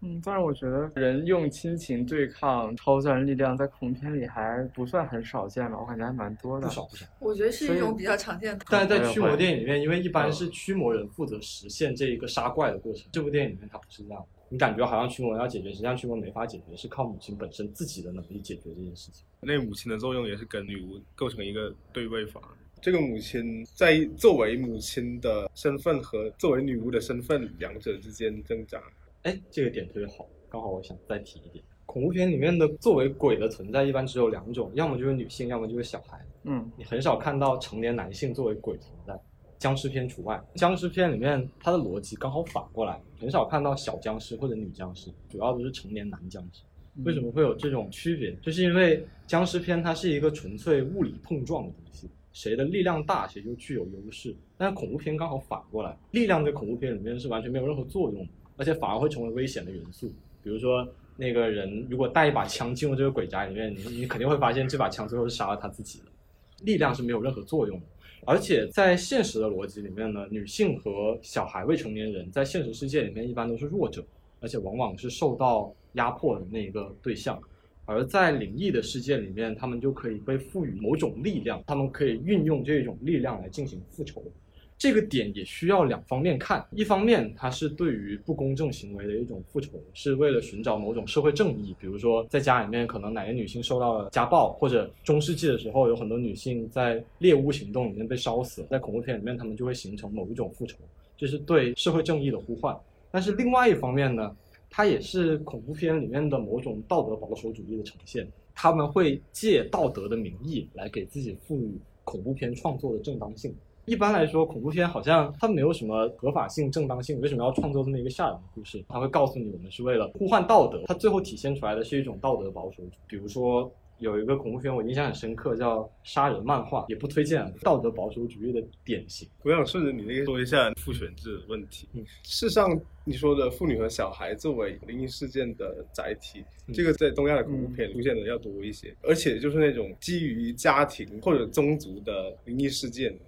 嗯，但是我觉得人用亲情对抗超自然力量，在恐怖片里还不算很少见吧，我感觉还蛮多的。不少不少。我觉得是一种比较常见的。但是在驱魔电影里面，因为一般是驱魔人负责实现这一个杀怪的过程，这部电影里面它不是这样。你感觉好像驱魔要解决，实际上驱魔没法解决，是靠母亲本身自己的能力解决这件事情。那母亲的作用也是跟女巫构成一个对位法。这个母亲在作为母亲的身份和作为女巫的身份两者之间挣扎。哎，这个点特别好，刚好我想再提一点。恐怖片里面的作为鬼的存在，一般只有两种，要么就是女性，要么就是小孩。嗯，你很少看到成年男性作为鬼存在，僵尸片除外。僵尸片里面它的逻辑刚好反过来，很少看到小僵尸或者女僵尸，主要都是成年男僵尸。为什么会有这种区别？就是因为僵尸片它是一个纯粹物理碰撞的东西，谁的力量大谁就具有优势。但是恐怖片刚好反过来，力量在恐怖片里面是完全没有任何作用，而且反而会成为危险的元素。比如说那个人如果带一把枪进入这个鬼宅里面，你你肯定会发现这把枪最后是杀了他自己的，力量是没有任何作用的。而且在现实的逻辑里面呢，女性和小孩、未成年人在现实世界里面一般都是弱者，而且往往是受到压迫的那一个对象。而在灵异的世界里面，他们就可以被赋予某种力量，他们可以运用这种力量来进行复仇。这个点也需要两方面看，一方面它是对于不公正行为的一种复仇，是为了寻找某种社会正义。比如说，在家里面可能哪个女性受到了家暴，或者中世纪的时候有很多女性在猎巫行动里面被烧死，在恐怖片里面他们就会形成某一种复仇，这是对社会正义的呼唤。但是另外一方面呢，它也是恐怖片里面的某种道德保守主义的呈现，他们会借道德的名义来给自己赋予恐怖片创作的正当性。一般来说，恐怖片好像它没有什么合法性、正当性，为什么要创作这么一个吓人的故事？它会告诉你，我们是为了呼唤道德。它最后体现出来的是一种道德保守。比如说，有一个恐怖片我印象很深刻，叫《杀人漫画》，也不推荐，道德保守主义的典型。我想顺着你那个说一下父权制的问题。嗯事实上，你说的妇女和小孩作为灵异事件的载体，嗯这个在东亚的恐怖片出现的要多一些，而且就是那种基于家庭或者宗族的灵异事件。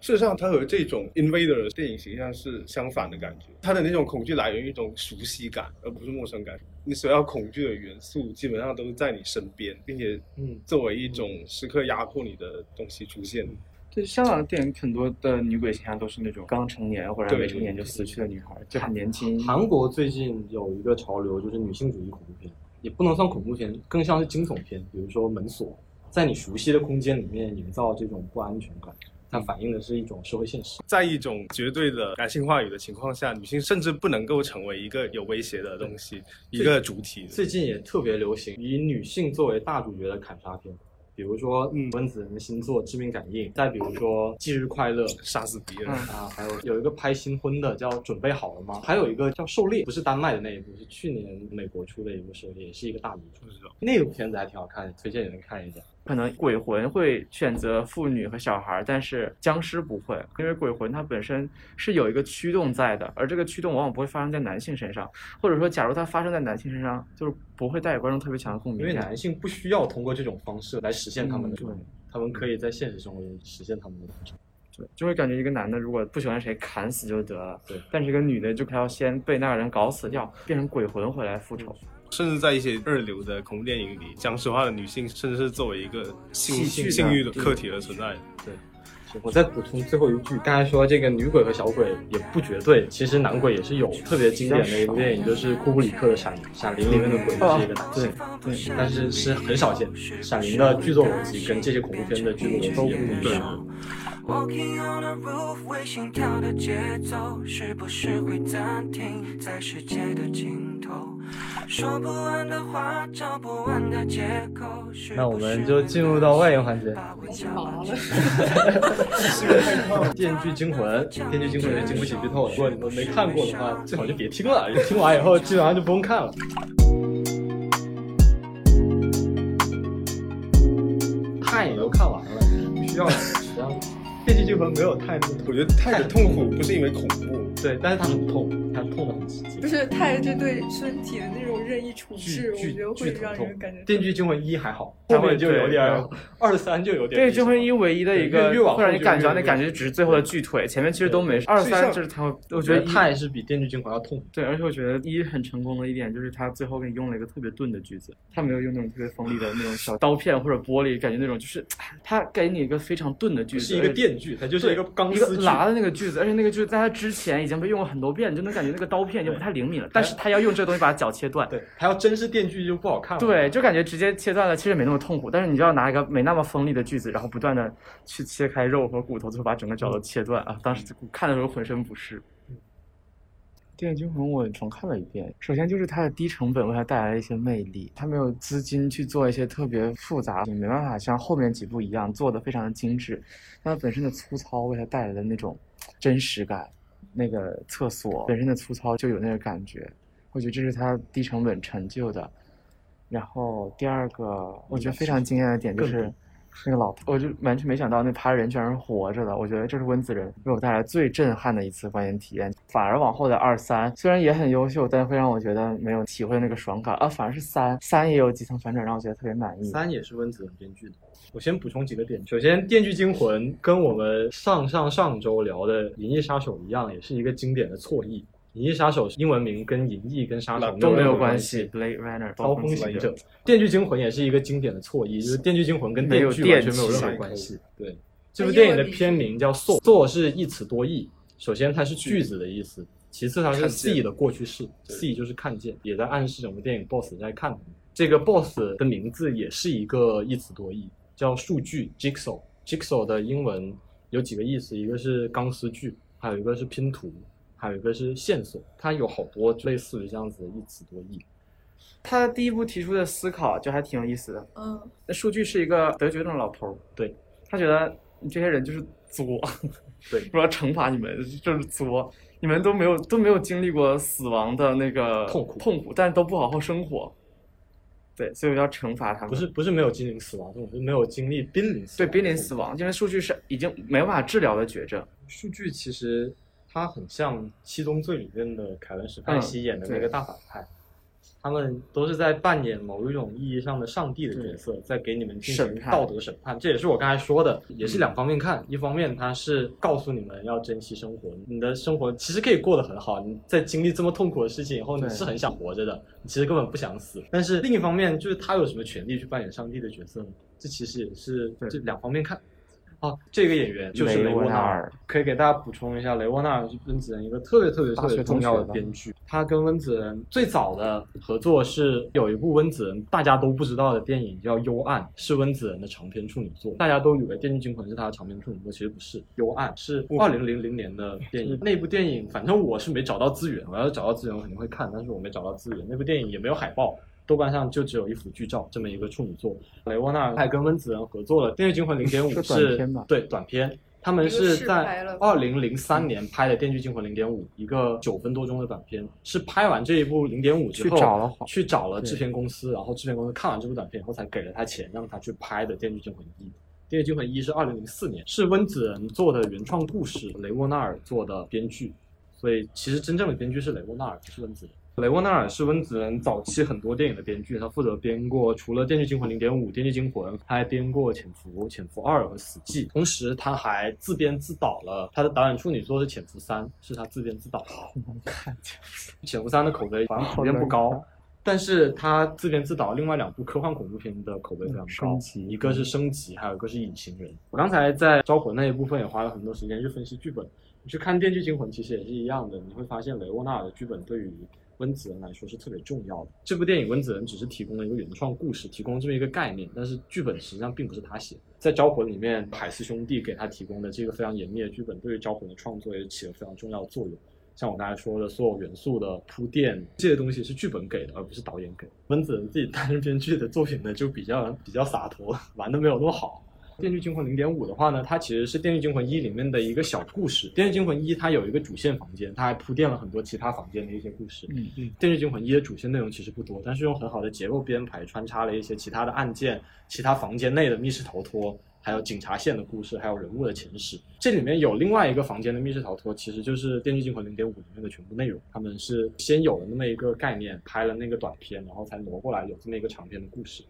事实上，它和这种 invader 的电影形象是相反的感觉。它的那种恐惧来源于一种熟悉感，而不是陌生感。你所要恐惧的元素基本上都是在你身边，并且嗯作为一种时刻压迫你的东西出现。对香港的电影，很多的女鬼形象都是那种刚成年或者还没成年就死去的女孩，就很年轻。韩国最近有一个潮流，就是女性主义恐怖片，也不能算恐怖片，更像是惊悚片。比如说《门锁》，在你熟悉的空间里面营造这种不安全感，它反映的是一种社会现实。在一种绝对的感性话语的情况下，女性甚至不能够成为一个有威胁的东西，一个主体。最近也特别流行以女性作为大主角的砍杀片，比如说嗯温子仁的星座《致命感应》，再比如说《忌日快乐》杀死敌人，啊，还有有一个拍新婚的叫《准备好了吗》，还有一个叫《狩猎》，不是丹麦的那一部，是去年美国出的一部《狩猎》，也是一个大女主。不知道。那个片子还挺好看的，推荐你们看一下。可能鬼魂会选择妇女和小孩，但是僵尸不会，因为鬼魂它本身是有一个驱动在的，而这个驱动往往不会发生在男性身上，或者说，假如它发生在男性身上，就是不会带给观众特别强的共鸣。因为男性不需要通过这种方式来实现他们的嗯梦，他们可以在现实生活中实现他们的。对，就会感觉一个男的如果不喜欢谁，砍死就得了。对，但是一个女的就还要先被那个人搞死掉，变成鬼魂回来复仇。甚至在一些二流的恐怖电影里，僵尸化的女性甚至是作为一个性性欲的客体而存在对。我再补充最后一句，刚才说这个女鬼和小鬼也不绝对，其实男鬼也是有。特别经典的一部电影就是库布里克的《闪灵》，《闪灵》里面的鬼是一个男性，对，但是是很少见。《闪灵》的剧作逻辑跟这些恐怖片的剧作逻辑也不一样。Walking on a roof，为心跳的节奏，是不是会暂停在世界的尽头？说不完的话，找不完的借口。是那我们就进入到外延环节，把我家麻了。《电锯惊魂》，《电锯惊魂》是经不起剧透的。如果你们没看过的话，最好就别听了，听完以后基本上就不用看了。看也都看完了，不需要了。实际上，《电锯惊魂》没有太我觉得太的痛苦不是因为恐怖，对，但是它很痛，它痛的很直接。不是太这对身体的那种任意处剧置，我觉得会让剧疼痛人感觉。《电锯惊魂一》还好，后面就有点，二三就有点。对，《惊魂一》唯一的一个会让你感觉到那感觉只是最后的锯腿，前面其实都没事。二三就是它会，我我觉得他也是比《电锯惊魂》要痛。对，而且我觉得一很成功的一点就是他最后给你用了一个特别钝的锯子，他没有用那种特别锋利的那种小刀片或者玻璃，感觉那种就是 他给你一个非常钝的锯子，是一个电锯，它就是一个钢一个丝。拉的那个锯子，而且那个锯子在它之前已经被用过很多遍，你就能感觉那个刀片已经不太灵敏了，但是他要用这个东西把脚切断。对，还要真是电锯就不好看了。对，就感觉直接切断了，其实没那么痛苦，但是你就要拿一个没那么锋利的锯子，然后不断的去切开肉和骨头，最后把整个脚都切断啊！当时看的时候浑身不适。《电锯惊魂》我重看了一遍，首先就是它的低成本为它带来了一些魅力，它没有资金去做一些特别复杂，你没办法像后面几部一样做的非常的精致，但它本身的粗糙为它带来的那种真实感，那个厕所本身的粗糙就有那个感觉，我觉得这是它低成本成就的。然后第二个我觉得非常惊艳的点就是那个老头，我就完全没想到那趴人居然是活着的。我觉得这是温子仁给我带来最震撼的一次观影体验。反而往后的二三虽然也很优秀，但会让我觉得没有体会那个爽感啊。反而是三三也有几层反转，让我觉得特别满意。三也是温子仁编剧的。我先补充几个点。首先，《电锯惊魂》跟我们上上上周聊的《银翼杀手》一样，也是一个经典的错译。《银翼杀手》英文名跟银翼跟杀手都没有关关系。Blade Runner 刀锋行者，《电锯惊魂》也是一个经典的错译，就是《电锯惊魂》跟电锯完全没有任何关系。对，这部电影的片名叫 “Saw”，“Saw” 是一词多义。首先，它是句子的意思；其次，它是 “see” 的过去式，“see” 就是看见，也在暗示整部电影 BOSS 在看。这个 BOSS 的名字也是一个一词多义，叫数据 “Jigsaw”。Jigsaw 的英文有几个意思，一个是钢丝锯，还有一个是拼图。还有一个是线索，它有好多类似于这样子的一词多义。他第一步提出的思考就还挺有意思的。嗯，那数据是一个得绝症的老头儿，对他觉得你这些人就是作，对，不知道惩罚你们就是作，你们都没有都没有经历过死亡的那个痛苦痛苦，但是都不好好生活。对，所以我要惩罚他们。不是不是没有经历死亡痛苦，是没有经历濒临死对濒临死亡，因为数据是已经没办法治疗的绝症。数据其实。他很像《七宗罪》里面的凯文·史派西演的那个大反派，他们都是在扮演某一种意义上的上帝的角色，在给你们进行道德审判。这也是我刚才说的，也是两方面看。一方面，他是告诉你们要珍惜生活，你的生活其实可以过得很好。你在经历这么痛苦的事情以后，你是很想活着的，你其实根本不想死。但是另一方面，就是他有什么权利去扮演上帝的角色呢？这其实也是这两方面看。哦，这个演员就是雷沃纳尔，可以给大家补充一下，雷沃纳尔是温子仁一个特别特别特别重要的编剧。他跟温子仁最早的合作是有一部温子仁大家都不知道的电影叫《幽暗》，是温子仁的长篇处女作。大家都以为《电锯惊魂》是他的长篇处女作，其实不是，《幽暗》是二零零零年的电影。那部电影，反正我是没找到资源，我要是找到资源，我肯定会看，但是我没找到资源。那部电影也没有海报。豆瓣上就只有一幅剧照，这么一个处女作。雷沃纳尔还跟温子仁合作了《电锯惊魂零点五》，是对短片。他们是在二零零三年拍的《电锯惊魂零点五》，一个九分多钟的短片。是拍完这一部零点五之后，去找了去找了制片公司，然后制片公司看完这部短片以后，才给了他钱，让他去拍的《电锯惊魂一》。《电锯惊魂一》是二零零四年，是温子仁做的原创故事，雷沃纳尔做的编剧。所以其实真正的编剧是雷沃纳尔，不是温子仁。雷沃纳尔是温子仁早期很多电影的编剧，他负责编过除了《电锯惊魂零点五》《电锯惊魂》，他还编过《潜伏》《潜伏二》和《死寂》，同时他还自编自导了他的导演处女作是《潜伏三》，是他自编自导。好难看，《潜伏三》的口碑反正普遍不高，但是他自编自导另外两部科幻恐怖片的口碑非常高，一个是《升级》，还有一个是《隐形人》。我刚才在招魂那一部分也花了很多时间去分析剧本，你去看《电锯惊魂》其实也是一样的，你会发现雷沃纳尔的剧本对于温子仁来说是特别重要的。这部电影温子仁只是提供了一个原创故事，提供这么一个概念，但是剧本实际上并不是他写。在《招魂》里面，海思兄弟给他提供的这个非常严密的剧本，对于《招魂》的创作也起了非常重要的作用。像我刚才说的，所有元素的铺垫，这些东西是剧本给的，而不是导演给。温子仁自己担任编剧的作品呢，就比较比较洒脱，玩的没有那么好。《电锯惊魂零点五》的话呢，它其实是《电锯惊魂一》里面的一个小故事。《电锯惊魂一》它有一个主线房间，它还铺垫了很多其他房间的一些故事。嗯嗯，《电锯惊魂一》的主线内容其实不多，但是用很好的结构编排，穿插了一些其他的案件、其他房间内的密室逃脱，还有警察线的故事，还有人物的前史。这里面有另外一个房间的密室逃脱，其实就是《电锯惊魂零点五》里面的全部内容。他们是先有了那么一个概念，拍了那个短片，然后才挪过来有这么一个长篇的故事。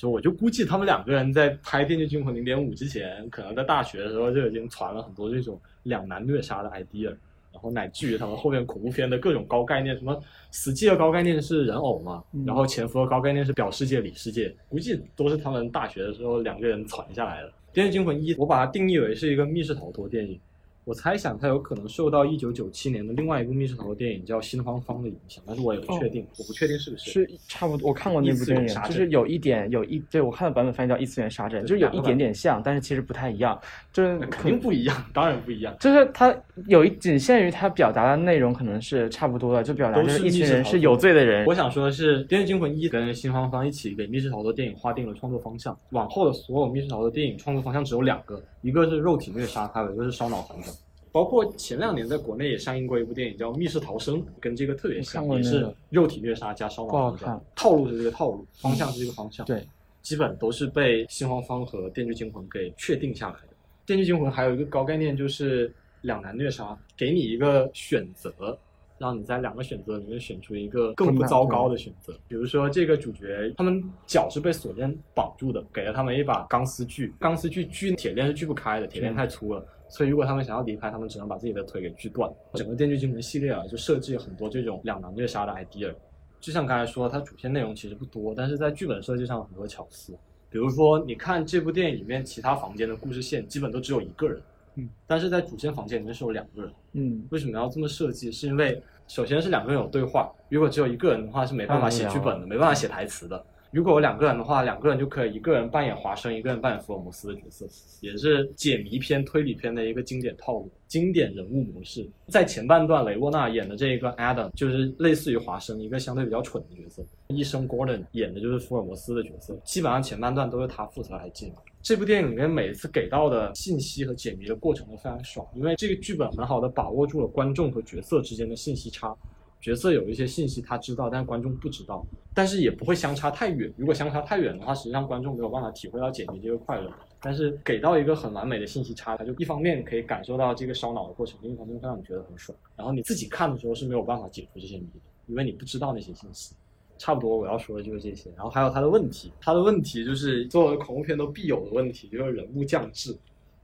就我就估计他们两个人在拍《电锯惊魂零点五》之前，可能在大学的时候就已经传了很多这种两男虐杀的 idea，然后乃至于他们后面恐怖片的各种高概念，什么死寂的高概念是人偶嘛，然后潜伏的高概念是表世界里世界，估计都是他们大学的时候两个人传下来的。《电锯惊魂一》，我把它定义为是一个密室逃脱电影。我猜想它有可能受到一九九七年的另外一部密室逃脱电影叫《心慌方》的影响，但是我也不确定，我不确定是不是。是差不多，我看过那部电影，就是有一点有一，对我看的版本翻译叫异次元杀阵，就是有一点点像，但是其实不太一样，就是肯定不一样，当然不一样。就是它有一仅限于它表达的内容可能是差不多的，就表达就是一群人是有罪的人。我想说的是，《电锯惊魂一》跟《心慌方》一起给密室逃脱电影划定了创作方向，往后的所有密室逃脱电影创作方向只有两个，一个是肉体虐杀，还有一个是烧脑反转。包括前两年在国内也上映过一部电影叫《密室逃生》，跟这个特别像，也是肉体虐杀加烧脑看，套路是这个套路，方向是这个方向。对，基本都是被新黄方和《电锯惊魂》给确定下来的。《电锯惊魂》还有一个高概念就是两难虐杀，给你一个选择，让你在两个选择里面选出一个更不糟糕的选择。比如说这个主角，他们脚是被锁链绑住的，给了他们一把钢丝锯，钢丝锯锯铁链是锯不开的，铁链太粗了。所以，如果他们想要离开，他们只能把自己的腿给锯断。整个《电锯惊魂》系列啊，就设计了很多这种两难虐杀的 idea。就像刚才说，它主线内容其实不多，但是在剧本设计上有很多巧思。比如说，你看这部电影里面其他房间的故事线，基本都只有一个人，嗯，但是在主线房间里面是有两个人。嗯，为什么要这么设计？是因为首先是两个人有对话，如果只有一个人的话是没办法写剧本的，没办法写台词的。如果有两个人的话，两个人就可以一个人扮演华生，一个人扮演福尔摩斯的角色，也是解谜片、推理片的一个经典套路、经典人物模式。在前半段，雷沃纳演的这个 Adam 就是类似于华生，一个相对比较蠢的角色；医生 Gordon 演的就是福尔摩斯的角色。基本上前半段都是他负责来解谜。这部电影里面每一次给到的信息和解谜的过程都非常爽，因为这个剧本很好的把握住了观众和角色之间的信息差。角色有一些信息他知道，但观众不知道，但是也不会相差太远。如果相差太远的话，实际上观众没有办法体会到解谜这个快乐。但是给到一个很完美的信息差，他就一方面可以感受到这个烧脑的过程，另一方面会让你觉得很爽。然后你自己看的时候是没有办法解除这些谜的，因为你不知道那些信息。差不多我要说的就是这些，然后还有他的问题，他的问题就是作为恐怖片都必有的问题，就是人物降智。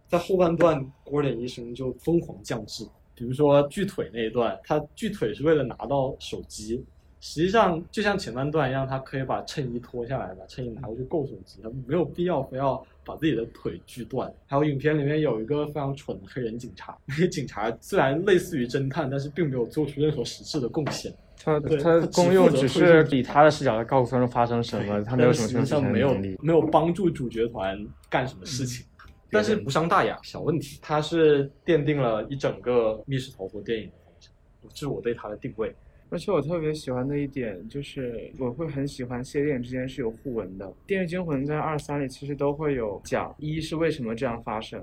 在后半段郭林医生就疯狂降智，比如说锯腿那一段，他锯腿是为了拿到手机，实际上就像前半段一样，他可以把衬衣脱下来，把衬衣拿过去够手机，他没有必要非要把自己的腿锯断。还有影片里面有一个非常蠢的黑人警察，那个警察虽然类似于侦探，但是并没有做出任何实质的贡献。他对他他功用只是以他的视角来告诉观众发生什么，他没有什么但实际上没有。没有帮助主角团干什么事情，但是无伤大雅，小问题。他是奠定了一整个密室逃脱电影的方向，这是我对他的定位。而且我特别喜欢的一点就是，我会很喜欢系列电影之间是有互文的。《电锯惊魂》在二三里其实都会有讲，一是为什么这样发生，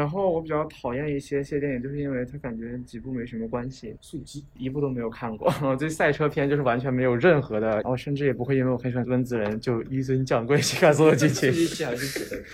然后我比较讨厌一些些电影，就是因为它感觉几部没什么关系，速激一部都没有看过。我对赛车片就是完全没有任何的，我甚至也不会因为我很喜欢温子仁就一尊降贵去看所有剧情。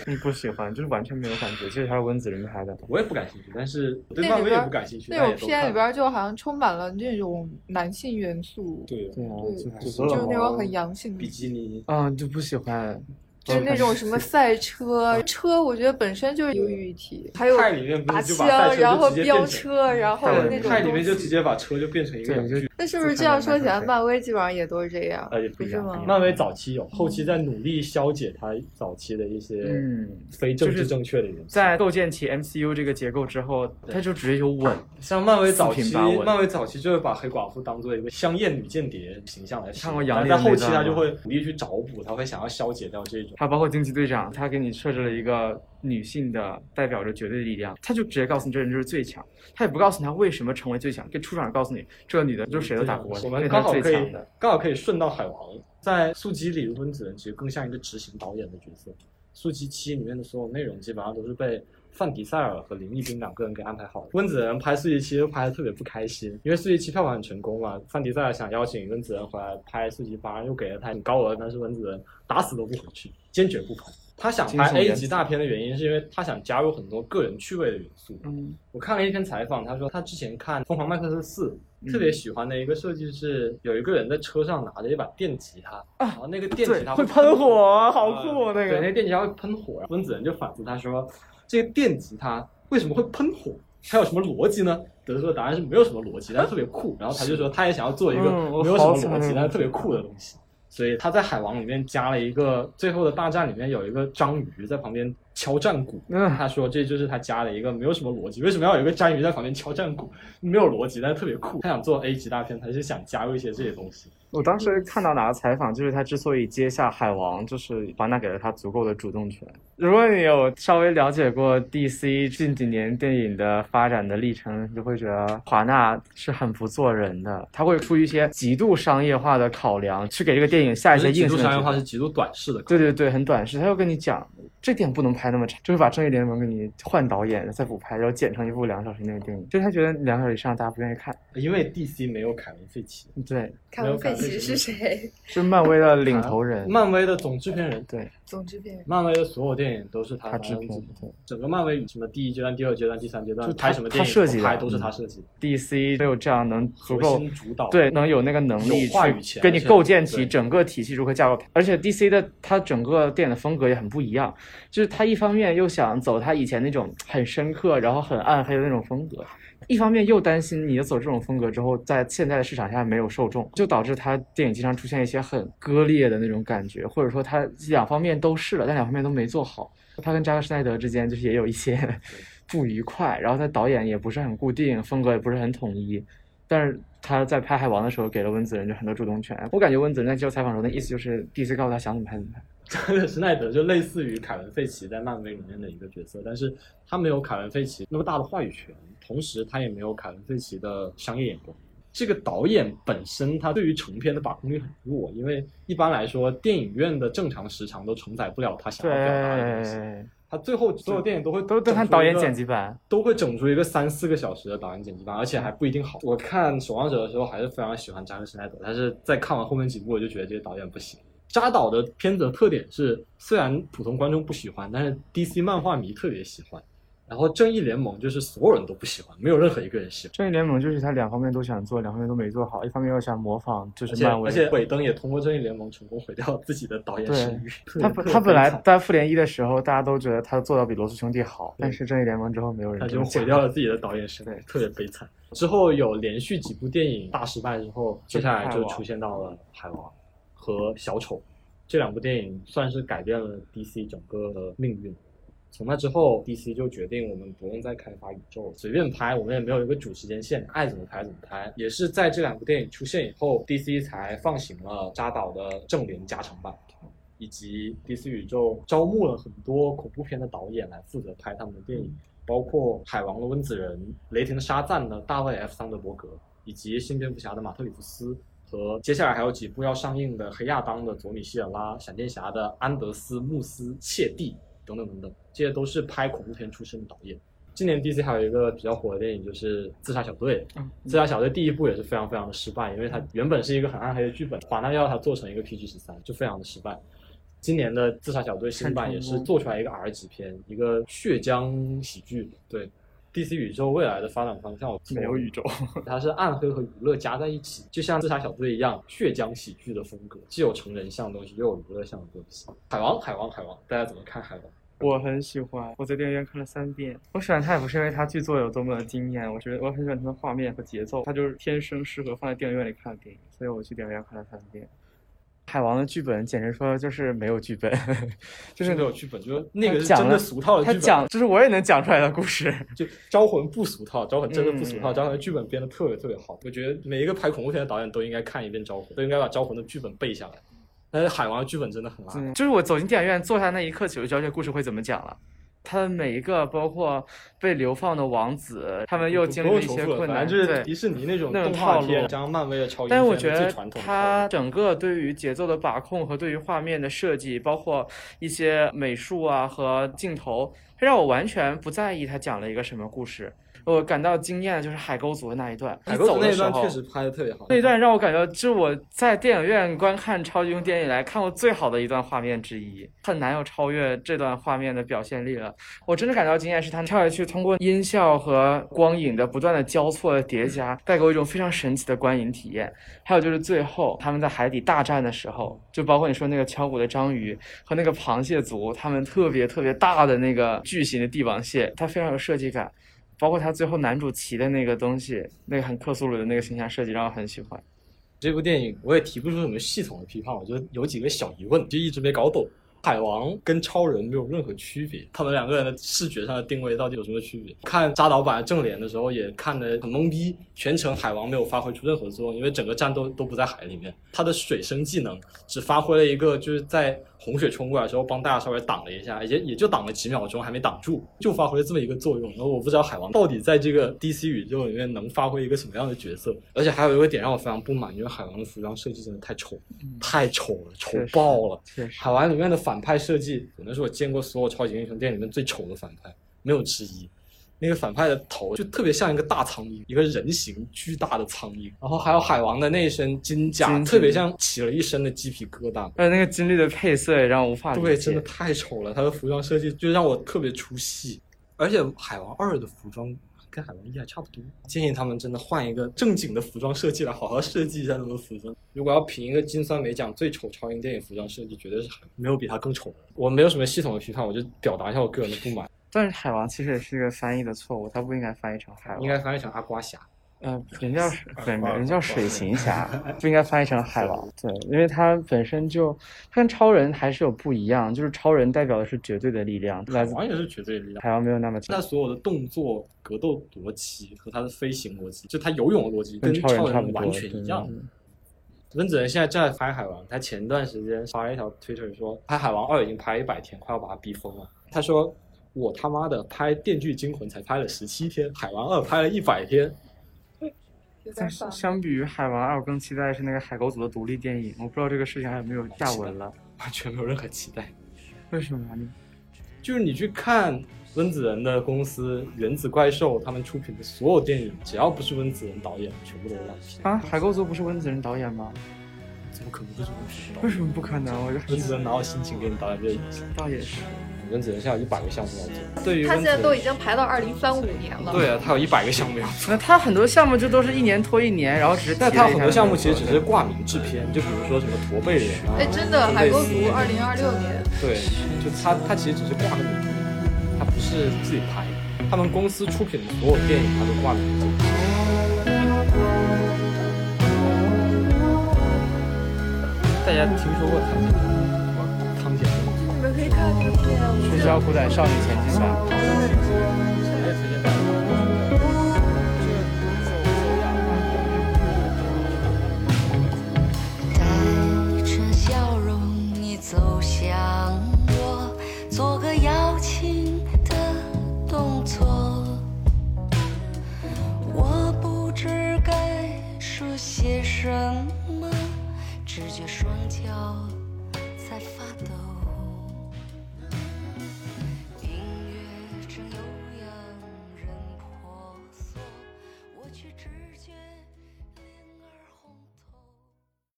嗯，不喜欢，就是完全没有感觉。其实还是温子仁拍的，我也不感兴趣，但是对那里漫威也边不感兴趣。那种片里边就好像充满了那种男性元素，对对啊，就就是那种很阳，性的比。基尼，啊，就不喜欢。就是那种什么 赛车，车我觉得本身就是忧郁议题，还有派里面拔是就把枪，然后飙车，然后那种派里面就直接把车就变成一个。那是不是这样说起来，漫威基本上也都是这样？呃，也不一样是吗。漫威早期有，后期在努力消解它早期的一些嗯非政治正确的元素。在构建起 MCU 这个结构之后，它就直接有稳。像漫威早期漫威早期就是把黑寡妇当做一个香艳女间谍形象来看过杨但在后期他就会努力去找补，他会想要消解掉这种。还有包括惊奇队长，他给你设置了一个女性的代表着绝对的力量，他就直接告诉你这人就是最强，他也不告诉你他为什么成为最强，跟出场告诉你这个女的就是谁都打不过，我们刚好可以。刚好可以顺到海王，在速激里，温子仁其实更像一个执行导演的角色。速激七里面的所有内容基本上都是被范迪塞尔和林立斌两个人给安排好的。温子仁拍速激七就拍的特别不开心，因为速激七票房很成功嘛，范迪塞尔想邀请温子仁回来拍速激八，又给了他很高额，但是温子仁打死都不回去，坚决不拍。他想拍 A 级大片的原因，是因为他想加入很多个人趣味的元素。嗯，我看了一篇采访，他说他之前看《疯狂麦克斯四》，特别喜欢的一个设计是有一个人在车上拿着一把电吉他，然后那个电吉他会喷喷火，好酷哦那对，那个。个电吉他会喷火。温子仁就反复他说，这个电吉他为什么会喷火？它有什么逻辑呢？得出的答案是没有什么逻辑，但是特别酷。然后他就说他也想要做一个没有什么逻辑但是特别酷的东西。所以他在海王里面加了一个最后的大战里面有一个章鱼在旁边敲战鼓，嗯他说这就是他加了一个没有什么逻辑，为什么要有一个章鱼在旁边敲战鼓？没有逻辑，但是特别酷。他想做 A 级大片，他是想加入一些这些东西。我当时看到哪个采访，就是他之所以接下海王，就是华纳给了他足够的主动权。如果你有稍微了解过 DC 近几年电影的发展的历程，你就会觉得华纳是很不做人的，他会出于一些极度商业化的考量，去给这个电影下一些极硬性的度商业化是极度短视的，对对对，很短视。他又跟你讲这点不能拍那么长，就是把《正义联盟》给你换导演再补拍，然后剪成一部两小时以内的电影，就是他觉得两小时以上大家不愿意看。因为 DC 没有凯文·费奇，对，凯文·费奇是谁？是漫威的领头人，漫威的总制片人。对，总制片人。漫威的所有电影都是他他制片。整个漫威什么第一阶段、第二阶段、第三阶段拍什么电影，他设计拍都是他设计。DC 没有这样能足够主导，对，能有那个能力话语权，给你构建起整个体系如何架构。而且 DC 的它整个电影的风格也很不一样，就是他一方面又想走他以前那种很深刻，然后很暗黑的那种风格。一方面又担心你走这种风格之后，在现在的市场下没有受众，就导致他电影经常出现一些很割裂的那种感觉，或者说他两方面都试了，但两方面都没做好。他跟扎克施奈德之间就是也有一些 不愉快，然后他导演也不是很固定，风格也不是很统一。但是他在拍海王的时候给了温子仁就很多主动权。我感觉温子仁在接受采访时候那意思就是 DC 告诉他想怎么拍怎么拍。扎克施奈德就类似于凯文·费奇在漫威里面的一个角色，但是他没有凯文·费奇那么大的话语权，同时他也没有凯文·费奇的商业眼光。这个导演本身他对于成片的把控力很弱，因为一般来说电影院的正常时长都承载不了他想要表达的东西。他最后所有电影都会都都看导演剪辑版，都会整出一个三四个小时的导演剪辑版，而且还不一定好。我看《守望者》的时候还是非常喜欢扎克施奈德，但是在看完后面几部，我就觉得这个导演不行。扎导的片子的特点是，虽然普通观众不喜欢，但是 DC 漫画迷特别喜欢。然后正义联盟就是所有人都不喜欢，没有任何一个人喜欢。正义联盟就是他两方面都想做，两方面都没做好。一方面又想模仿，就是漫威。而且尾灯也通过正义联盟成功毁掉自己的导演声誉。他他本来在复联一的时候，大家都觉得他做到比罗素兄弟好，但是正义联盟之后没有人他就毁掉了自己的导演声誉，特别悲惨。之后有连续几部电影大失败之后，接下来就出现到了海王和小丑这两部电影，算是改变了 DC 整个的命运。从那之后，DC 就决定我们不用再开发宇宙，随便拍，我们也没有一个主时间线，爱怎么拍怎么拍。也是在这两部电影出现以后，DC 才放行了扎导的正联加长版，以及 DC 宇宙招募了很多恐怖片的导演来负责拍他们的电影，包括海王的温子仁、雷霆的沙赞的大卫 F 桑德伯格，以及新蝙蝠侠的马特里夫斯。和接下来还有几部要上映的《黑亚当》的佐米希尔拉、闪电侠的安德斯穆斯切蒂。等等等等，这些都是拍恐怖片出身的导演。今年 DC 还有一个比较火的电影就是《自杀小队》。自杀小队第一部也是非常非常的失败，因为它原本是一个很暗黑的剧本，华纳要它做成一个 PG 十三，就非常的失败。今年的《自杀小队》新版也是做出来一个 R 级片，一个血浆喜剧。对，DC 宇宙未来的发展方向没有宇宙，它是暗黑和娱乐加在一起，就像《自杀小队》一样，血浆喜剧的风格，既有成人向的东西，又有娱乐向的东西。海王，海王，海王，大家怎么看海王？我很喜欢，我在电影院看了三遍。我喜欢它也不是因为它剧作有多么的惊艳，我觉得我很喜欢它的画面和节奏，它就是天生适合放在电影院里看的电影，所以我去电影院看了三遍。海王的剧本简直说就是没有剧本，就是没有剧本，就是那个是真的俗套的剧本。他讲就是我也能讲出来的故事，就招魂不俗套，招魂真的不俗套，招魂的剧本编的特别特别好。我觉得每一个拍恐怖片的导演都应该看一遍招魂，都应该把招魂的剧本背下来。但是海王的剧本真的很烂，就是我走进电影院坐下那一刻起，我就知道这故事会怎么讲了。他的每一个，包括被流放的王子，他们又经历了一些困难，就是迪士尼那种动画片，加上漫威的超英但是我觉得他整个对于节奏的把控和对于画面的设计，包括一些美术啊和镜头，让我完全不在意他讲了一个什么故事。我感到惊艳的就是海沟族的那一段，海沟族那一段确实拍的特别好。那一段让我感觉，是我在电影院观看超级英雄电影以来看过最好的一段画面之一，很难有超越这段画面的表现力了。我真的感到惊艳，是他跳下去，通过音效和光影的不断的交错的叠加，带给我一种非常神奇的观影体验。还有就是最后他们在海底大战的时候，就包括你说那个敲鼓的章鱼和那个螃蟹族，他们特别特别大的那个巨型的帝王蟹，它非常有设计感。包括他最后男主骑的那个东西，那个很克苏鲁的那个形象设计，让我很喜欢。这部电影我也提不出什么系统的批判，我觉得有几个小疑问，就一直没搞懂。海王跟超人没有任何区别，他们两个人的视觉上的定位到底有什么区别？看扎导版正脸的时候也看得很懵逼，全程海王没有发挥出任何作用，因为整个战斗都不在海里面，他的水生技能只发挥了一个就是在洪水冲过来的时候帮大家稍微挡了一下，也也就挡了几秒钟，还没挡住，就发挥了这么一个作用。然后我不知道海王到底在这个 DC 宇宙里面能发挥一个什么样的角色，而且还有一个点让我非常不满，因为海王的服装设计真的太丑，太丑了，丑爆了。海王里面的反派设计可能是我见过所有超级英雄电影里面最丑的反派，没有之一。那个反派的头就特别像一个大苍蝇，一个人形巨大的苍蝇。然后还有海王的那一身金甲，金特别像起了一身的鸡皮疙瘩。而且那个金绿的配色也让我无法。对，真的太丑了，他的服装设计就让我特别出戏。而且海王二的服装跟海王一还差不多，建议他们真的换一个正经的服装设计来好好设计一下他们的服装。如果要评一个金酸梅奖最丑超英电影服装设计，绝对是没有比他更丑的。我没有什么系统的批判，我就表达一下我个人的不满。但是海王其实也是一个翻译的错误，他不应该翻译成海王，应该翻译成阿瓜侠。呃，人叫本人叫水行侠，不应该翻译成海王。对，因为他本身就他跟超人还是有不一样，就是超人代表的是绝对的力量，海王也是绝对的力量，海王没有那么强。那所有的动作、格斗逻辑和他的飞行逻辑，就他游泳的逻辑跟超人差不多完全一样。温子仁现在正在拍海王，他前段时间发了一条 Twitter 说，拍海王二已经拍一百天，快要把他逼疯了。他说。我他妈的拍《电锯惊魂》才拍了十七天，《海王二》拍了一百天。但是相比于《海王二》，我更期待的是那个海狗组的独立电影。我不知道这个事情还有没有下文了，完全没有任何期待。为什么呢？就是你去看温子仁的公司原子怪兽他们出品的所有电影，只要不是温子仁导演，全部都是烂片。啊，海狗组不是温子仁导演吗？怎么可能不是温子仁？为什么不可能？我温子仁哪有心情给你导演这个影响？倒也是。温子仁现在有一百个项目要做，对于他现在都已经排到二零三五年了。对啊，他有一百个项目要做。那他很多项目就都是一年拖一年，然后只是但他很多项目其实只是挂名制片，就比如说什么驼背人啊。哎，真的，海沟族二零二六年。对，就他他其实只是挂个名，他不是自己拍。他们公司出品的所有电影，他都挂名字。大家听说过他吗？可以看这个片，春宵苦短，少女前进吧。带着笑容，你走向我，做个邀请的动作。我不知该说些什么，